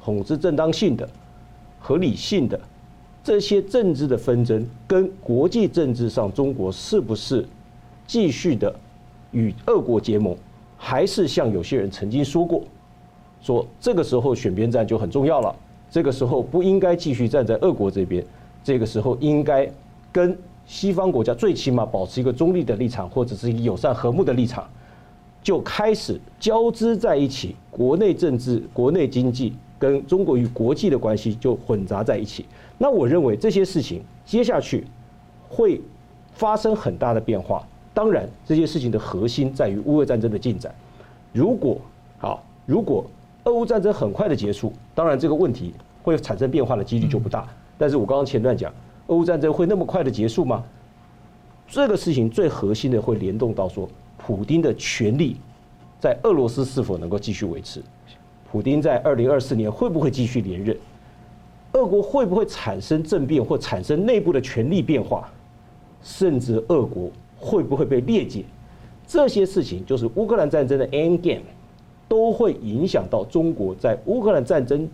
统治正当性的、合理性的这些政治的纷争，跟国际政治上中国是不是继续的与俄国结盟？还是像有些人曾经说过，说这个时候选边站就很重要了。这个时候不应该继续站在俄国这边，这个时候应该跟西方国家最起码保持一个中立的立场，或者是友善和睦的立场，就开始交织在一起。国内政治、国内经济跟中国与国际的关系就混杂在一起。那我认为这些事情接下去会发生很大的变化。当然，这些事情的核心在于乌俄战争的进展。如果好，如果俄乌战争很快的结束，当然这个问题会产生变化的几率就不大。但是我刚刚前段讲，俄乌战争会那么快的结束吗？这个事情最核心的会联动到说，普丁的权力在俄罗斯是否能够继续维持？普丁在二零二四年会不会继续连任？俄国会不会产生政变或产生内部的权力变化？甚至俄国。会不会被裂解？这些事情就是乌克兰战争的 end game，都会影响到中国在乌克兰战争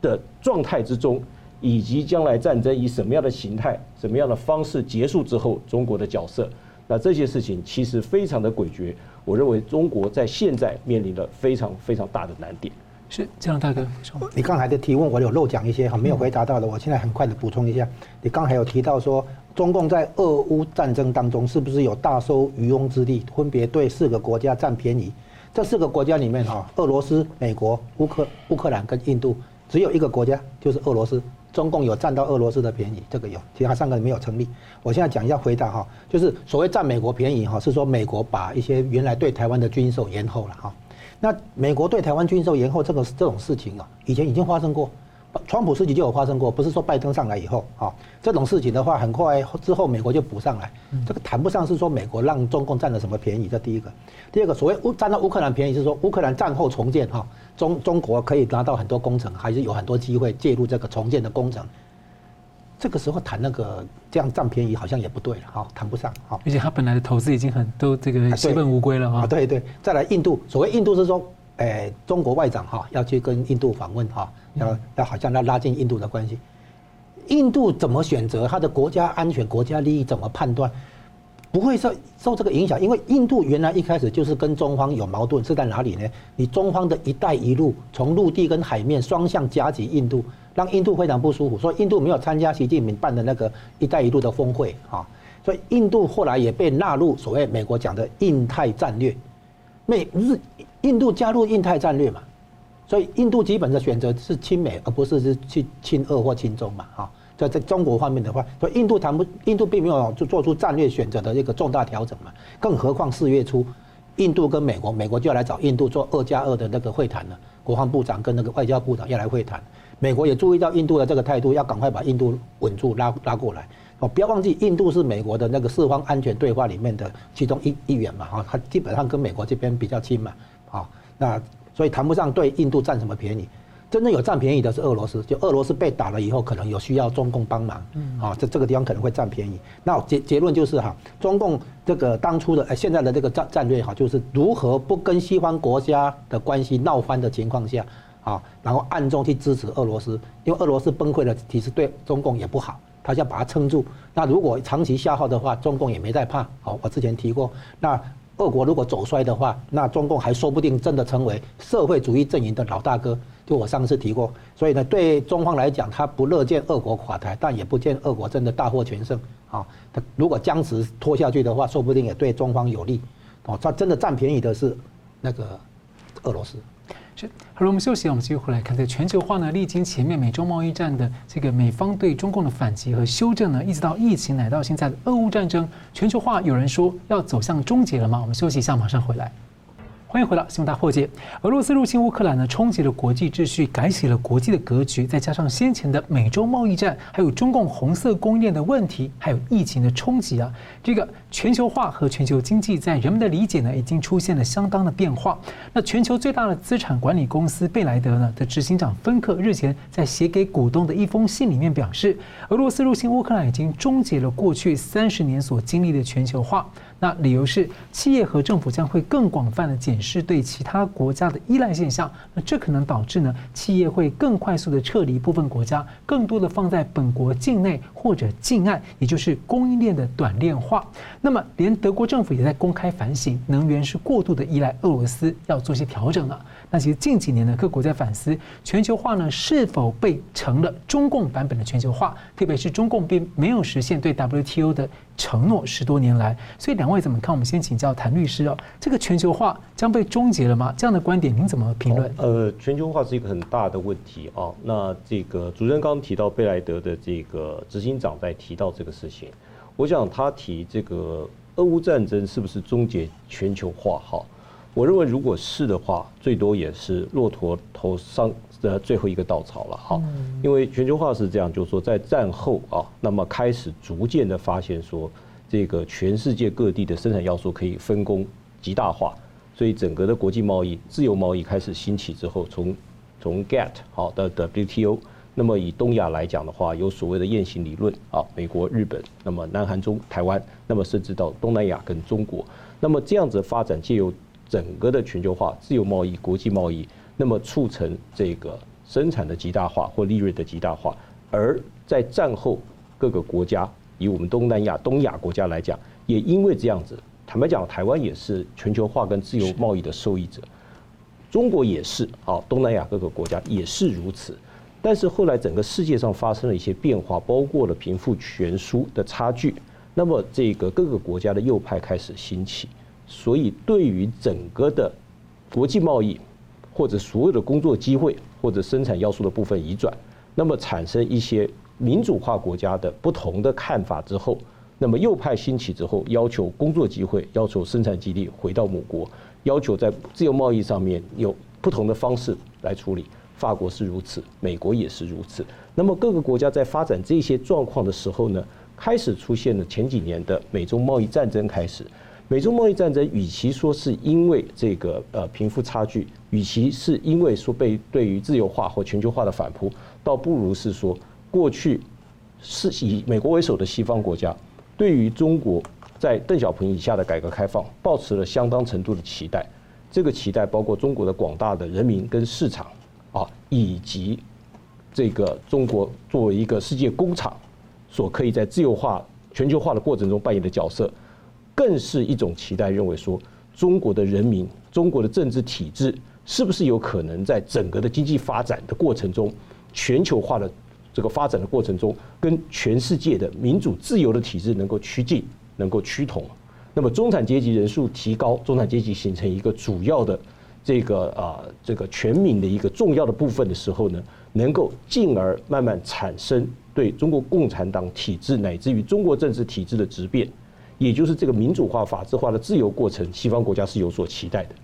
的状态之中，以及将来战争以什么样的形态、什么样的方式结束之后，中国的角色。那这些事情其实非常的诡谲。我认为中国在现在面临了非常非常大的难点。是这样，大哥。你刚才的提问我有漏讲一些哈，没有回答到的，我现在很快的补充一下。你刚才有提到说。中共在俄乌战争当中是不是有大收渔翁之利，分别对四个国家占便宜？这四个国家里面哈，俄罗斯、美国、乌克乌克兰跟印度，只有一个国家就是俄罗斯中共有占到俄罗斯的便宜，这个有，其他三个没有成立。我现在讲一下回答哈，就是所谓占美国便宜哈，是说美国把一些原来对台湾的军售延后了哈。那美国对台湾军售延后这个这种事情啊，以前已经发生过。川普时期就有发生过，不是说拜登上来以后啊，这种事情的话，很快之后美国就补上来，这个谈不上是说美国让中共占了什么便宜，这第一个。第二个，所谓乌占到乌克兰便宜是说乌克兰战后重建哈，中中国可以拿到很多工程，还是有很多机会介入这个重建的工程。这个时候谈那个这样占便宜好像也不对了哈，谈不上哈。而且他本来的投资已经很都这个血本无归了哈。对对，再来印度，所谓印度是说。哎，中国外长哈要去跟印度访问哈，要要好像要拉近印度的关系。印度怎么选择他的国家安全、国家利益怎么判断，不会受受这个影响？因为印度原来一开始就是跟中方有矛盾，是在哪里呢？你中方的一带一路从陆地跟海面双向夹击印度，让印度非常不舒服，所以印度没有参加习近平办的那个一带一路的峰会啊，所以印度后来也被纳入所谓美国讲的印太战略，美日。印度加入印太战略嘛，所以印度基本的选择是亲美，而不是是去亲俄或亲中嘛，哈。在在中国方面的话，所以印度谈不，印度并没有做做出战略选择的一个重大调整嘛。更何况四月初，印度跟美国，美国就要来找印度做二加二的那个会谈了，国防部长跟那个外交部长要来会谈，美国也注意到印度的这个态度，要赶快把印度稳住拉拉过来。哦，不要忘记，印度是美国的那个四方安全对话里面的其中一一员嘛，哈，他基本上跟美国这边比较亲嘛。啊，那所以谈不上对印度占什么便宜，真正有占便宜的是俄罗斯。就俄罗斯被打了以后，可能有需要中共帮忙，啊，这这个地方可能会占便宜。那结结论就是哈，中共这个当初的呃现在的这个战战略哈，就是如何不跟西方国家的关系闹翻的情况下，啊，然后暗中去支持俄罗斯，因为俄罗斯崩溃了，其实对中共也不好，他想把它撑住。那如果长期消耗的话，中共也没在怕。好，我之前提过，那。俄国如果走衰的话，那中共还说不定真的成为社会主义阵营的老大哥。就我上次提过，所以呢，对中方来讲，他不乐见俄国垮台，但也不见俄国真的大获全胜啊。他如果僵持拖下去的话，说不定也对中方有利。哦，他真的占便宜的是那个俄罗斯。是，好了，我们休息，我们继续回来看，这个全球化呢，历经前面美中贸易战的这个美方对中共的反击和修正呢，一直到疫情，乃到现在的俄乌战争，全球化有人说要走向终结了吗？我们休息一下，马上回来。欢迎回到新闻大破解。俄罗斯入侵乌克兰呢，冲击了国际秩序，改写了国际的格局。再加上先前的美洲贸易战，还有中共红色供应链的问题，还有疫情的冲击啊，这个全球化和全球经济在人们的理解呢，已经出现了相当的变化。那全球最大的资产管理公司贝莱德呢的执行长芬克日前在写给股东的一封信里面表示，俄罗斯入侵乌克兰已经终结了过去三十年所经历的全球化。那理由是，企业和政府将会更广泛的检视对其他国家的依赖现象。那这可能导致呢，企业会更快速的撤离部分国家，更多的放在本国境内或者境外，也就是供应链的短链化。那么，连德国政府也在公开反省，能源是过度的依赖俄罗斯，要做些调整了。那其实近几年呢，各国在反思全球化呢是否被成了中共版本的全球化，特别是中共并没有实现对 WTO 的承诺，十多年来，所以两位怎么看？我们先请教谭律师哦，这个全球化将被终结了吗？这样的观点您怎么评论？呃，全球化是一个很大的问题啊。那这个主持人刚刚提到贝莱德的这个执行长在提到这个事情，我想他提这个俄乌战争是不是终结全球化？哈。我认为，如果是的话，最多也是骆驼头上的最后一个稻草了哈。因为全球化是这样，就是说在战后啊，那么开始逐渐的发现说，这个全世界各地的生产要素可以分工极大化，所以整个的国际贸易、自由贸易开始兴起之后，从从 GATT 好的 WTO，那么以东亚来讲的话，有所谓的雁行理论啊，美国、日本，那么南韩、中、台湾，那么甚至到东南亚跟中国，那么这样子发展借由。整个的全球化、自由贸易、国际贸易，那么促成这个生产的极大化或利润的极大化。而在战后各个国家，以我们东南亚、东亚国家来讲，也因为这样子，坦白讲，台湾也是全球化跟自由贸易的受益者，中国也是啊，东南亚各个国家也是如此。但是后来整个世界上发生了一些变化，包括了贫富悬殊的差距，那么这个各个国家的右派开始兴起。所以，对于整个的国际贸易，或者所有的工作机会，或者生产要素的部分移转，那么产生一些民主化国家的不同的看法之后，那么右派兴起之后，要求工作机会，要求生产基地回到母国，要求在自由贸易上面有不同的方式来处理。法国是如此，美国也是如此。那么各个国家在发展这些状况的时候呢，开始出现了前几年的美中贸易战争开始。美中贸易战争，与其说是因为这个呃贫富差距，与其是因为说被对于自由化或全球化的反扑，倒不如是说过去是以美国为首的西方国家对于中国在邓小平以下的改革开放，抱持了相当程度的期待。这个期待包括中国的广大的人民跟市场。啊，以及这个中国作为一个世界工厂，所可以在自由化、全球化的过程中扮演的角色，更是一种期待。认为说，中国的人民、中国的政治体制，是不是有可能在整个的经济发展的过程中、全球化的这个发展的过程中，跟全世界的民主自由的体制能够趋近、能够趋同？那么，中产阶级人数提高，中产阶级形成一个主要的。这个啊，这个全民的一个重要的部分的时候呢，能够进而慢慢产生对中国共产党体制乃至于中国政治体制的质变，也就是这个民主化、法治化的自由过程，西方国家是有所期待的。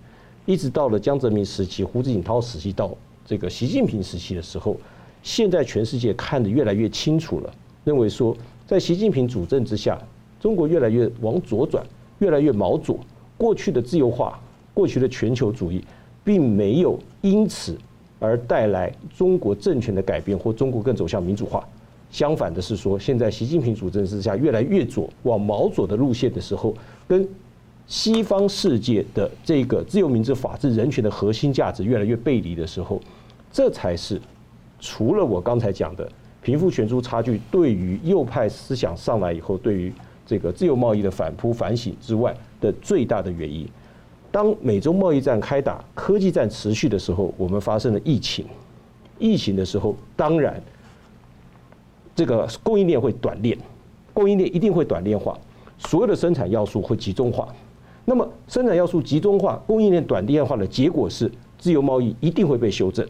一直到了江泽民时期、胡锦涛时期到这个习近平时期的时候，现在全世界看得越来越清楚了，认为说在习近平主政之下，中国越来越往左转，越来越毛左，过去的自由化。过去的全球主义并没有因此而带来中国政权的改变或中国更走向民主化。相反的是说，现在习近平主政之下越来越左，往毛左的路线的时候，跟西方世界的这个自由、民主、法治、人权的核心价值越来越背离的时候，这才是除了我刚才讲的贫富悬殊差距对于右派思想上来以后，对于这个自由贸易的反扑反省之外的最大的原因。当美中贸易战开打、科技战持续的时候，我们发生了疫情。疫情的时候，当然这个供应链会短链，供应链一定会短链化，所有的生产要素会集中化。那么生产要素集中化、供应链短链化的结果是，自由贸易一定会被修正，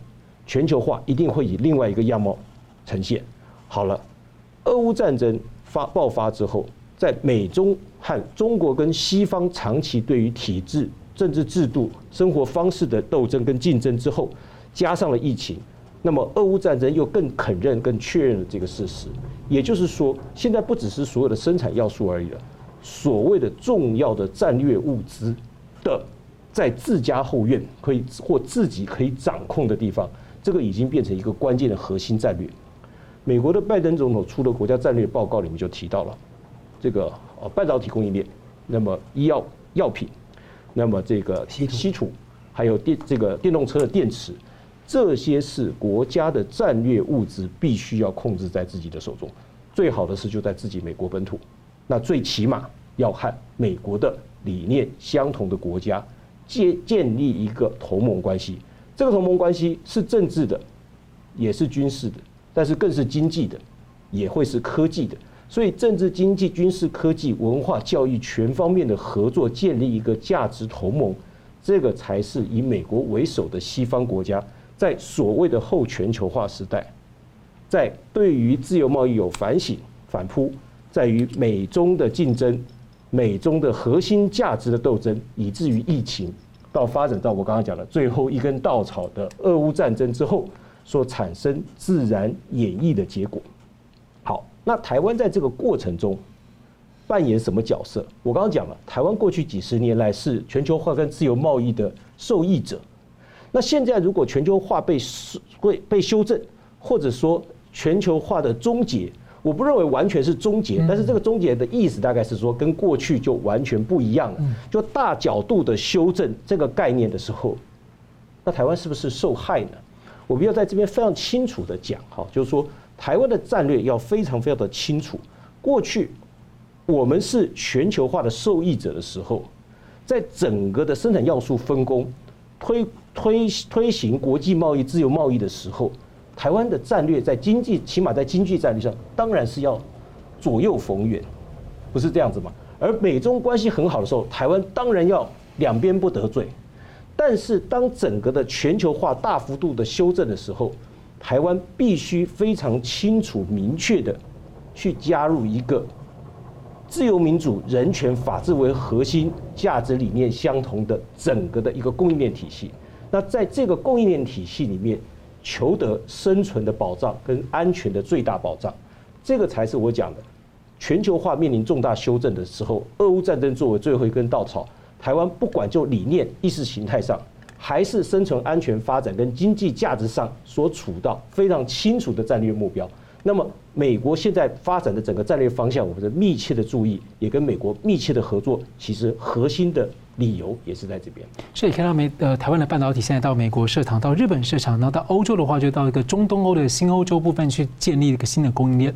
全球化一定会以另外一个样貌呈现。好了，俄乌战争发爆发之后，在美中和中国跟西方长期对于体制。政治制度、生活方式的斗争跟竞争之后，加上了疫情，那么俄乌战争又更肯认、更确认了这个事实。也就是说，现在不只是所有的生产要素而已了，所谓的重要的战略物资的，在自家后院可以或自己可以掌控的地方，这个已经变成一个关键的核心战略。美国的拜登总统出的国家战略报告里面就提到了这个呃半导体供应链，那么医药药品。那么这个稀土，还有电这个电动车的电池，这些是国家的战略物资，必须要控制在自己的手中。最好的是就在自己美国本土，那最起码要和美国的理念相同的国家建建立一个同盟关系。这个同盟关系是政治的，也是军事的，但是更是经济的，也会是科技的。所以，政治、经济、军事、科技、文化、教育全方面的合作，建立一个价值同盟，这个才是以美国为首的西方国家在所谓的后全球化时代，在对于自由贸易有反省、反扑，在于美中的竞争、美中的核心价值的斗争，以至于疫情到发展到我刚刚讲的最后一根稻草的俄乌战争之后所产生自然演绎的结果。好那台湾在这个过程中扮演什么角色？我刚刚讲了，台湾过去几十年来是全球化跟自由贸易的受益者。那现在如果全球化被会被修正，或者说全球化的终结，我不认为完全是终结，但是这个终结的意思大概是说跟过去就完全不一样了。就大角度的修正这个概念的时候，那台湾是不是受害呢？我们要在这边非常清楚的讲，哈，就是说。台湾的战略要非常非常的清楚。过去我们是全球化的受益者的时候，在整个的生产要素分工、推推推行国际贸易、自由贸易的时候，台湾的战略在经济，起码在经济战略上，当然是要左右逢源，不是这样子吗？而美中关系很好的时候，台湾当然要两边不得罪。但是当整个的全球化大幅度的修正的时候，台湾必须非常清楚明确的去加入一个自由民主、人权、法治为核心价值理念相同的整个的一个供应链体系。那在这个供应链体系里面，求得生存的保障跟安全的最大保障，这个才是我讲的。全球化面临重大修正的时候，俄乌战争作为最后一根稻草，台湾不管就理念、意识形态上，还是生存、安全、发展跟经济价值上，所处到非常清楚的战略目标。那么，美国现在发展的整个战略方向，我们是密切的注意，也跟美国密切的合作，其实核心的。理由也是在这边，所以看到美呃台湾的半导体现在到美国设厂，到日本市场，然后到欧洲的话就到一个中东欧的新欧洲部分去建立一个新的供应链。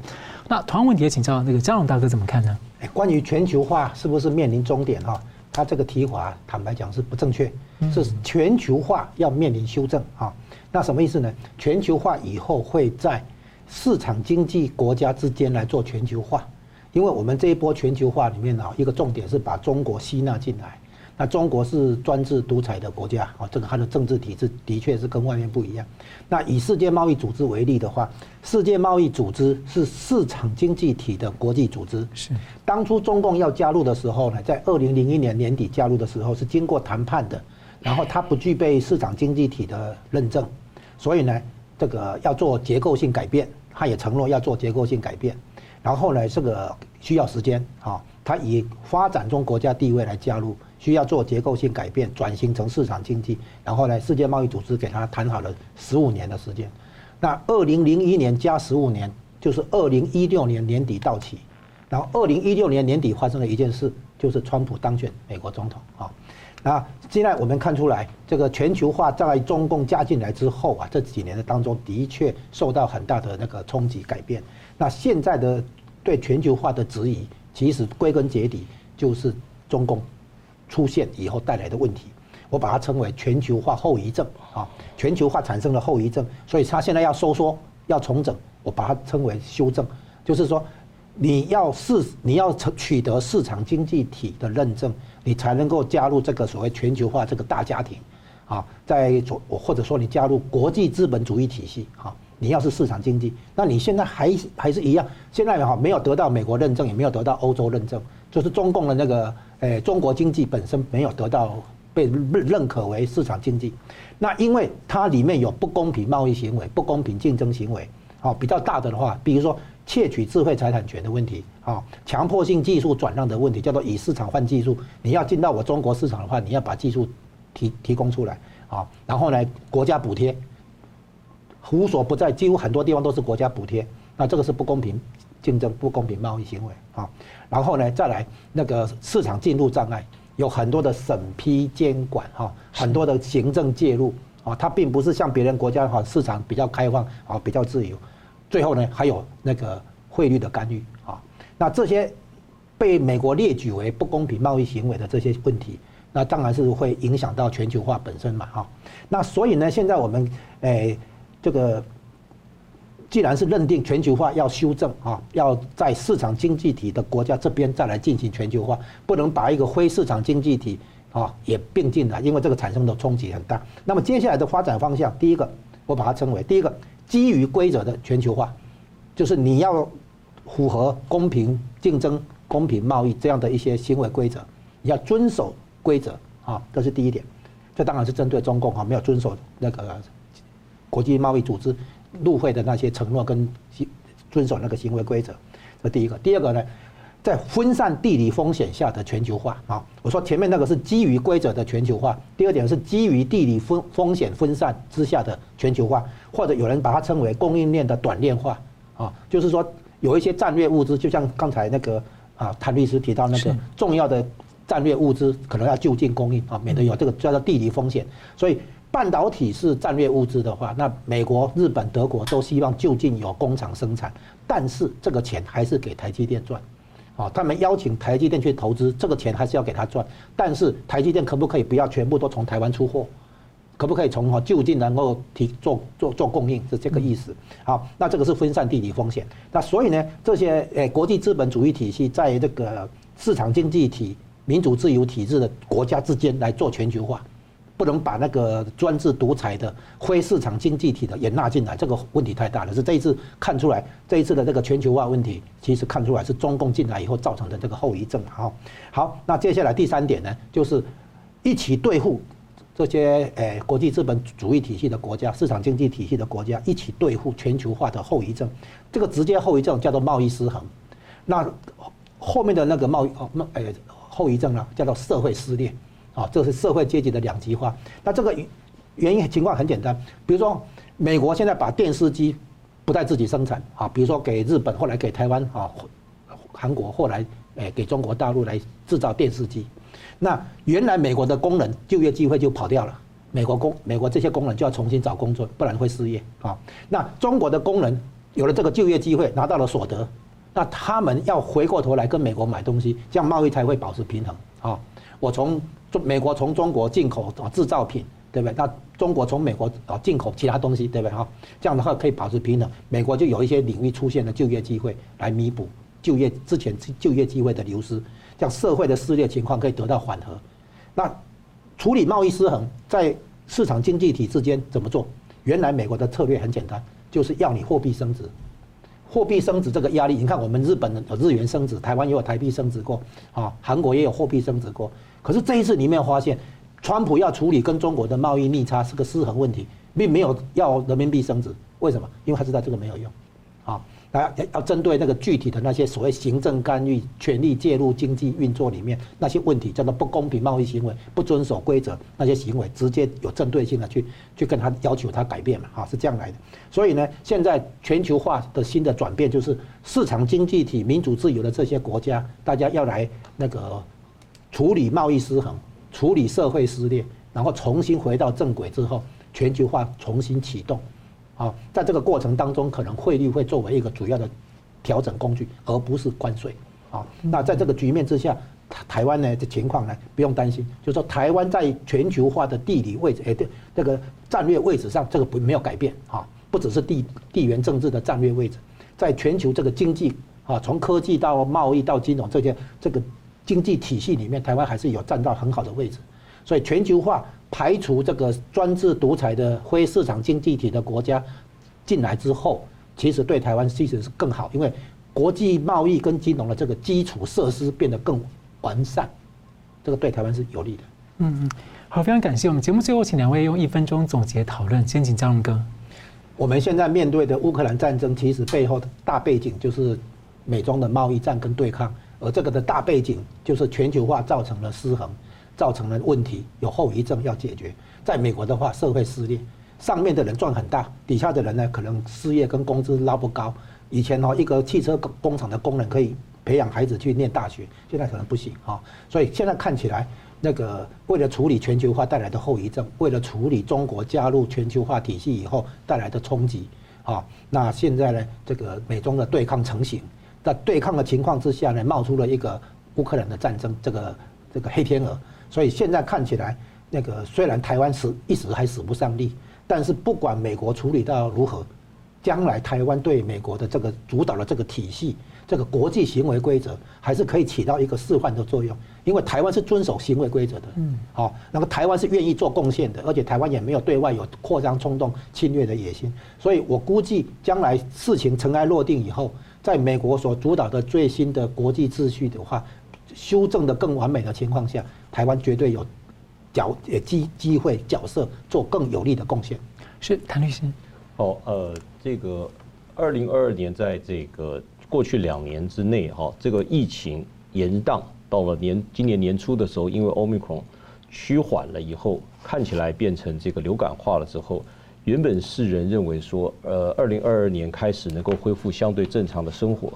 那同样问题也请教那个嘉荣大哥怎么看呢？关于全球化是不是面临终点哈？他这个提法坦白讲是不正确，是全球化要面临修正啊。那什么意思呢？全球化以后会在市场经济国家之间来做全球化，因为我们这一波全球化里面啊，一个重点是把中国吸纳进来。那中国是专制独裁的国家啊，这个它的政治体制的确是跟外面不一样。那以世界贸易组织为例的话，世界贸易组织是市场经济体的国际组织。是。当初中共要加入的时候呢，在二零零一年年底加入的时候是经过谈判的，然后它不具备市场经济体的认证，所以呢，这个要做结构性改变，他也承诺要做结构性改变，然后呢，这个需要时间啊，他以发展中国家地位来加入。需要做结构性改变，转型成市场经济，然后呢，世界贸易组织给他谈好了十五年的时间。那二零零一年加十五年，就是二零一六年年底到期。然后二零一六年年底发生了一件事，就是川普当选美国总统啊。那现在我们看出来，这个全球化在中共加进来之后啊，这几年的当中的确受到很大的那个冲击改变。那现在的对全球化的质疑，其实归根结底就是中共。出现以后带来的问题，我把它称为全球化后遗症啊，全球化产生了后遗症，所以它现在要收缩，要重整，我把它称为修正，就是说，你要市你要取得市场经济体的认证，你才能够加入这个所谓全球化这个大家庭啊，在左或者说你加入国际资本主义体系啊，你要是市场经济，那你现在还还是一样，现在哈没有得到美国认证，也没有得到欧洲认证，就是中共的那个。诶，中国经济本身没有得到被认可为市场经济，那因为它里面有不公平贸易行为、不公平竞争行为，啊，比较大的的话，比如说窃取智慧财产权的问题，啊，强迫性技术转让的问题，叫做以市场换技术，你要进到我中国市场的话，你要把技术提提供出来，啊，然后呢，国家补贴无所不在，几乎很多地方都是国家补贴，那这个是不公平。竞争不公平贸易行为啊，然后呢，再来那个市场进入障碍，有很多的审批监管哈，很多的行政介入啊，它并不是像别人国家哈，市场比较开放啊，比较自由。最后呢，还有那个汇率的干预啊，那这些被美国列举为不公平贸易行为的这些问题，那当然是会影响到全球化本身嘛哈。那所以呢，现在我们诶这个。既然是认定全球化要修正啊，要在市场经济体的国家这边再来进行全球化，不能把一个非市场经济体啊也并进来，因为这个产生的冲击很大。那么接下来的发展方向，第一个我把它称为第一个基于规则的全球化，就是你要符合公平竞争、公平贸易这样的一些行为规则，你要遵守规则啊，这是第一点。这当然是针对中共啊，没有遵守那个国际贸易组织。入会的那些承诺跟遵守那个行为规则，这第一个。第二个呢，在分散地理风险下的全球化。啊，我说前面那个是基于规则的全球化，第二点是基于地理风风险分散之下的全球化，或者有人把它称为供应链的短链化。啊，就是说有一些战略物资，就像刚才那个啊谭律师提到那个重要的战略物资可能要就近供应啊，免得有这个叫做地理风险，所以。半导体是战略物资的话，那美国、日本、德国都希望就近有工厂生产，但是这个钱还是给台积电赚，啊，他们邀请台积电去投资，这个钱还是要给他赚，但是台积电可不可以不要全部都从台湾出货，可不可以从哈就近能够提做做做供应，是这个意思。好，那这个是分散地理风险。那所以呢，这些诶国际资本主义体系在这个市场经济体、民主自由体制的国家之间来做全球化。不能把那个专制独裁的非市场经济体的也纳进来，这个问题太大了。是这一次看出来，这一次的这个全球化问题，其实看出来是中共进来以后造成的这个后遗症。好，好，那接下来第三点呢，就是一起对付这些诶国际资本主义体系的国家、市场经济体系的国家，一起对付全球化的后遗症。这个直接后遗症叫做贸易失衡，那后面的那个贸易哦，那诶后遗症呢，叫做社会撕裂。啊，这是社会阶级的两极化。那这个原因情况很简单，比如说美国现在把电视机不再自己生产啊，比如说给日本，后来给台湾啊，韩国后来诶给中国大陆来制造电视机。那原来美国的工人就业机会就跑掉了，美国工美国这些工人就要重新找工作，不然会失业啊。那中国的工人有了这个就业机会，拿到了所得，那他们要回过头来跟美国买东西，这样贸易才会保持平衡啊。我从中美国从中国进口啊制造品，对不对？那中国从美国啊进口其他东西，对不对？哈，这样的话可以保持平衡。美国就有一些领域出现了就业机会，来弥补就业之前就业机会的流失，这样社会的撕裂情况可以得到缓和。那处理贸易失衡，在市场经济体之间怎么做？原来美国的策略很简单，就是要你货币升值。货币升值这个压力，你看我们日本有日元升值，台湾也有台币升值过，啊，韩国也有货币升值过。可是这一次你没有发现，川普要处理跟中国的贸易逆差是个失衡问题，并没有要人民币升值。为什么？因为他知道这个没有用，啊，要要针对那个具体的那些所谓行政干预、权力介入经济运作里面那些问题，叫做不公平贸易行为、不遵守规则那些行为，直接有针对性的去去跟他要求他改变嘛，啊，是这样来的。所以呢，现在全球化的新的转变就是市场经济体、民主自由的这些国家，大家要来那个。处理贸易失衡，处理社会撕裂，然后重新回到正轨之后，全球化重新启动，啊，在这个过程当中，可能汇率会作为一个主要的调整工具，而不是关税，啊，那在这个局面之下，台湾呢的情况呢，不用担心，就是说台湾在全球化的地理位置，哎，对，这个战略位置上，这个不没有改变，啊，不只是地地缘政治的战略位置，在全球这个经济，啊，从科技到贸易到金融这些这个。经济体系里面，台湾还是有占到很好的位置，所以全球化排除这个专制独裁的非市场经济体的国家进来之后，其实对台湾其实是更好，因为国际贸易跟金融的这个基础设施变得更完善，这个对台湾是有利的。嗯嗯，好，非常感谢。我们节目最后请两位用一分钟总结讨论。先请张荣哥。我们现在面对的乌克兰战争，其实背后的大背景就是美中的贸易战跟对抗。而这个的大背景就是全球化造成了失衡，造成了问题，有后遗症要解决。在美国的话，社会撕裂，上面的人赚很大，底下的人呢，可能失业跟工资捞不高。以前哦，一个汽车工厂的工人可以培养孩子去念大学，现在可能不行啊。所以现在看起来，那个为了处理全球化带来的后遗症，为了处理中国加入全球化体系以后带来的冲击啊，那现在呢，这个美中的对抗成型。在对抗的情况之下呢，冒出了一个乌克兰的战争，这个这个黑天鹅。所以现在看起来，那个虽然台湾死一时还使不上力，但是不管美国处理到如何，将来台湾对美国的这个主导的这个体系，这个国际行为规则，还是可以起到一个示范的作用。因为台湾是遵守行为规则的，嗯，好，那么台湾是愿意做贡献的，而且台湾也没有对外有扩张冲动、侵略的野心。所以我估计，将来事情尘埃落定以后。在美国所主导的最新的国际秩序的话，修正的更完美的情况下，台湾绝对有角呃机机会角色做更有力的贡献。是谭律师。哦，呃，这个二零二二年在这个过去两年之内，哈，这个疫情延宕到了年今年年初的时候，因为 Omicron 趋缓了以后，看起来变成这个流感化了之后。原本世人认为说，呃，二零二二年开始能够恢复相对正常的生活，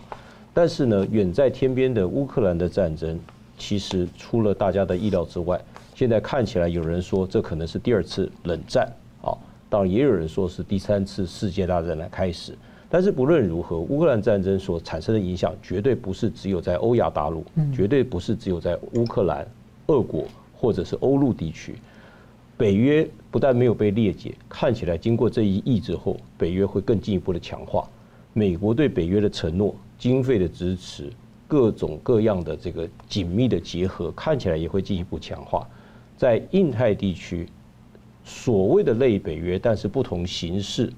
但是呢，远在天边的乌克兰的战争，其实出了大家的意料之外。现在看起来，有人说这可能是第二次冷战，啊，当然也有人说是第三次世界大战的开始。但是不论如何，乌克兰战争所产生的影响，绝对不是只有在欧亚大陆，绝对不是只有在乌克兰、俄国或者是欧陆地区。北约不但没有被裂解，看起来经过这一役之后，北约会更进一步的强化。美国对北约的承诺、经费的支持、各种各样的这个紧密的结合，看起来也会进一步强化。在印太地区，所谓的类北约，但是不同形式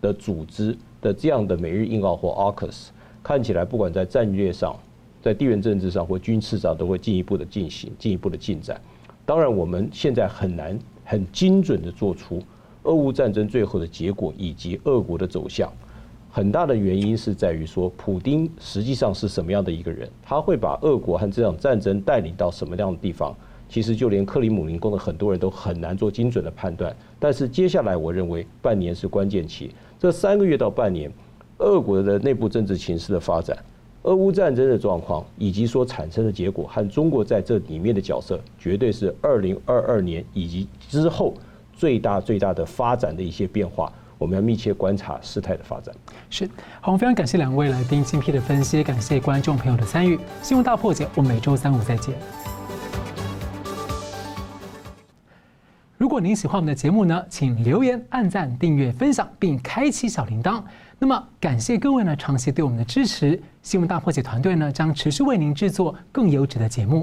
的组织的这样的美日印澳或 AUKUS，看起来不管在战略上、在地缘政治上或军事上，都会进一步的进行、进一步的进展。当然，我们现在很难很精准的做出俄乌战争最后的结果以及俄国的走向。很大的原因是在于说，普丁实际上是什么样的一个人？他会把俄国和这场战争带领到什么样的地方？其实就连克里姆林宫的很多人都很难做精准的判断。但是接下来，我认为半年是关键期。这三个月到半年，俄国的内部政治形势的发展。俄乌战争的状况以及所产生的结果和中国在这里面的角色，绝对是二零二二年以及之后最大最大的发展的一些变化。我们要密切观察事态的发展。是，好，我们非常感谢两位来宾精辟的分析，感谢观众朋友的参与。新闻大破解，我们每周三五再见。如果您喜欢我们的节目呢，请留言、按赞、订阅、分享，并开启小铃铛。那么，感谢各位呢长期对我们的支持。新闻大破解团队呢将持续为您制作更优质的节目。